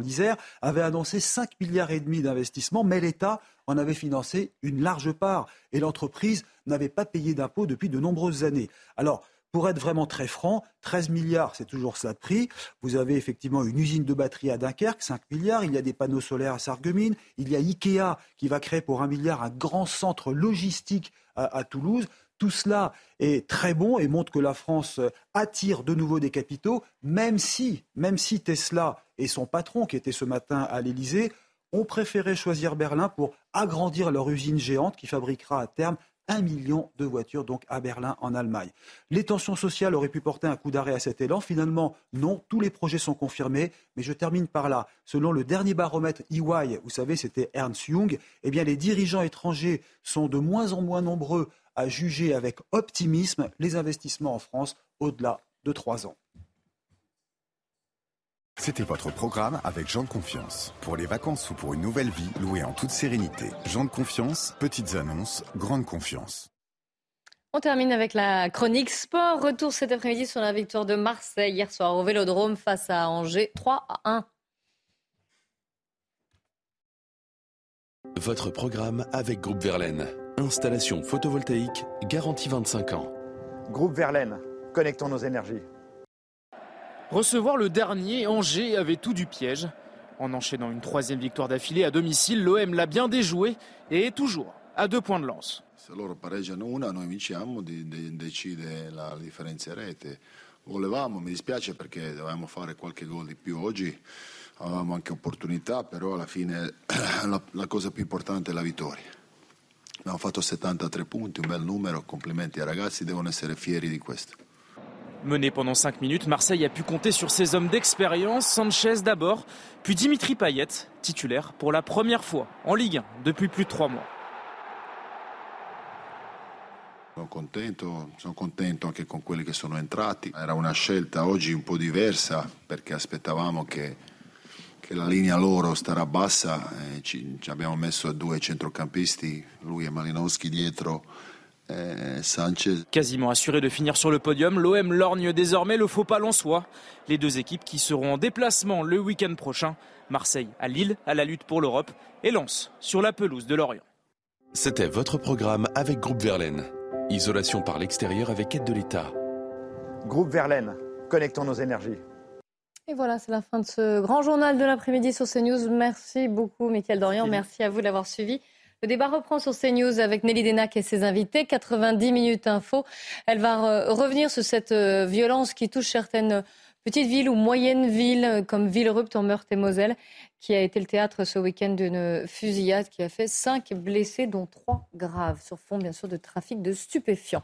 avait annoncé 5 milliards et demi d'investissements, mais l'État en avait financé une large part et l'entreprise n'avait pas payé d'impôts depuis de nombreuses années. Alors, pour être vraiment très franc, 13 milliards, c'est toujours cela de prix. Vous avez effectivement une usine de batterie à Dunkerque, 5 milliards. Il y a des panneaux solaires à Sarreguemines. Il y a Ikea qui va créer pour un milliard un grand centre logistique à Toulouse. Tout cela est très bon et montre que la France attire de nouveau des capitaux, même si, même si Tesla et son patron, qui était ce matin à l'Elysée, ont préféré choisir Berlin pour agrandir leur usine géante qui fabriquera à terme un million de voitures donc à Berlin en Allemagne. Les tensions sociales auraient pu porter un coup d'arrêt à cet élan. Finalement, non, tous les projets sont confirmés. Mais je termine par là. Selon le dernier baromètre EY, vous savez, c'était Ernst Young, eh bien les dirigeants étrangers sont de moins en moins nombreux à juger avec optimisme les investissements en France au-delà de trois ans. C'était votre programme avec Jean de Confiance. Pour les vacances ou pour une nouvelle vie, louée en toute sérénité. Jean de Confiance, petites annonces, grande confiance. On termine avec la chronique sport. Retour cet après-midi sur la victoire de Marseille hier soir au Vélodrome face à Angers 3 à 1. Votre programme avec Groupe Verlaine. Installation photovoltaïque, garantie 25 ans. Groupe Verlaine, connectons nos énergies. Recevoir le dernier, Angers avait tout du piège. En enchaînant une troisième victoire d'affilée à domicile, l'OM l'a bien déjoué et est toujours à deux points de lance. Se loro pareggiano una, noi vinciamo, decide la differenza rete. Volevamo, mi dispiace perché dovevamo fare qualche gol di più oggi, avevamo anche opportunità, però alla fine la, la cosa più importante è la vittoria. Abbiamo fatto 73 punti, un bel numero, complimenti ai ragazzi, devono essere fieri di questo. Mené pendant 5 minutes, Marseille a pu compter sur ses hommes d'expérience, Sanchez d'abord, puis Dimitri Payet, titulaire pour la première fois en Ligue 1 depuis plus de 3 mois. Sono contento, sono contento anche con quelli che sono entrati. Era una scelta oggi un po' diversa perché aspettavamo che che la linea loro starà bassa, eh, ci, ci, abbiamo messo due centrocampisti, lui e Malinowski dietro. Eh, Sanchez. Quasiment assuré de finir sur le podium, l'OM lorgne désormais le faux pas soi. Les deux équipes qui seront en déplacement le week-end prochain. Marseille à Lille à la lutte pour l'Europe et Lens sur la pelouse de Lorient. C'était votre programme avec Groupe Verlaine. Isolation par l'extérieur avec aide de l'État. Groupe Verlaine, connectons nos énergies. Et voilà, c'est la fin de ce grand journal de l'après-midi sur CNews. Merci beaucoup, Mickaël Dorian. Merci à vous de l'avoir suivi. Le débat reprend sur CNews avec Nelly Denac et ses invités. 90 minutes info. Elle va revenir sur cette euh, violence qui touche certaines petites villes ou moyennes villes comme Villerupt en Meurthe-et-Moselle, qui a été le théâtre ce week-end d'une fusillade qui a fait cinq blessés, dont trois graves, sur fond bien sûr de trafic de stupéfiants.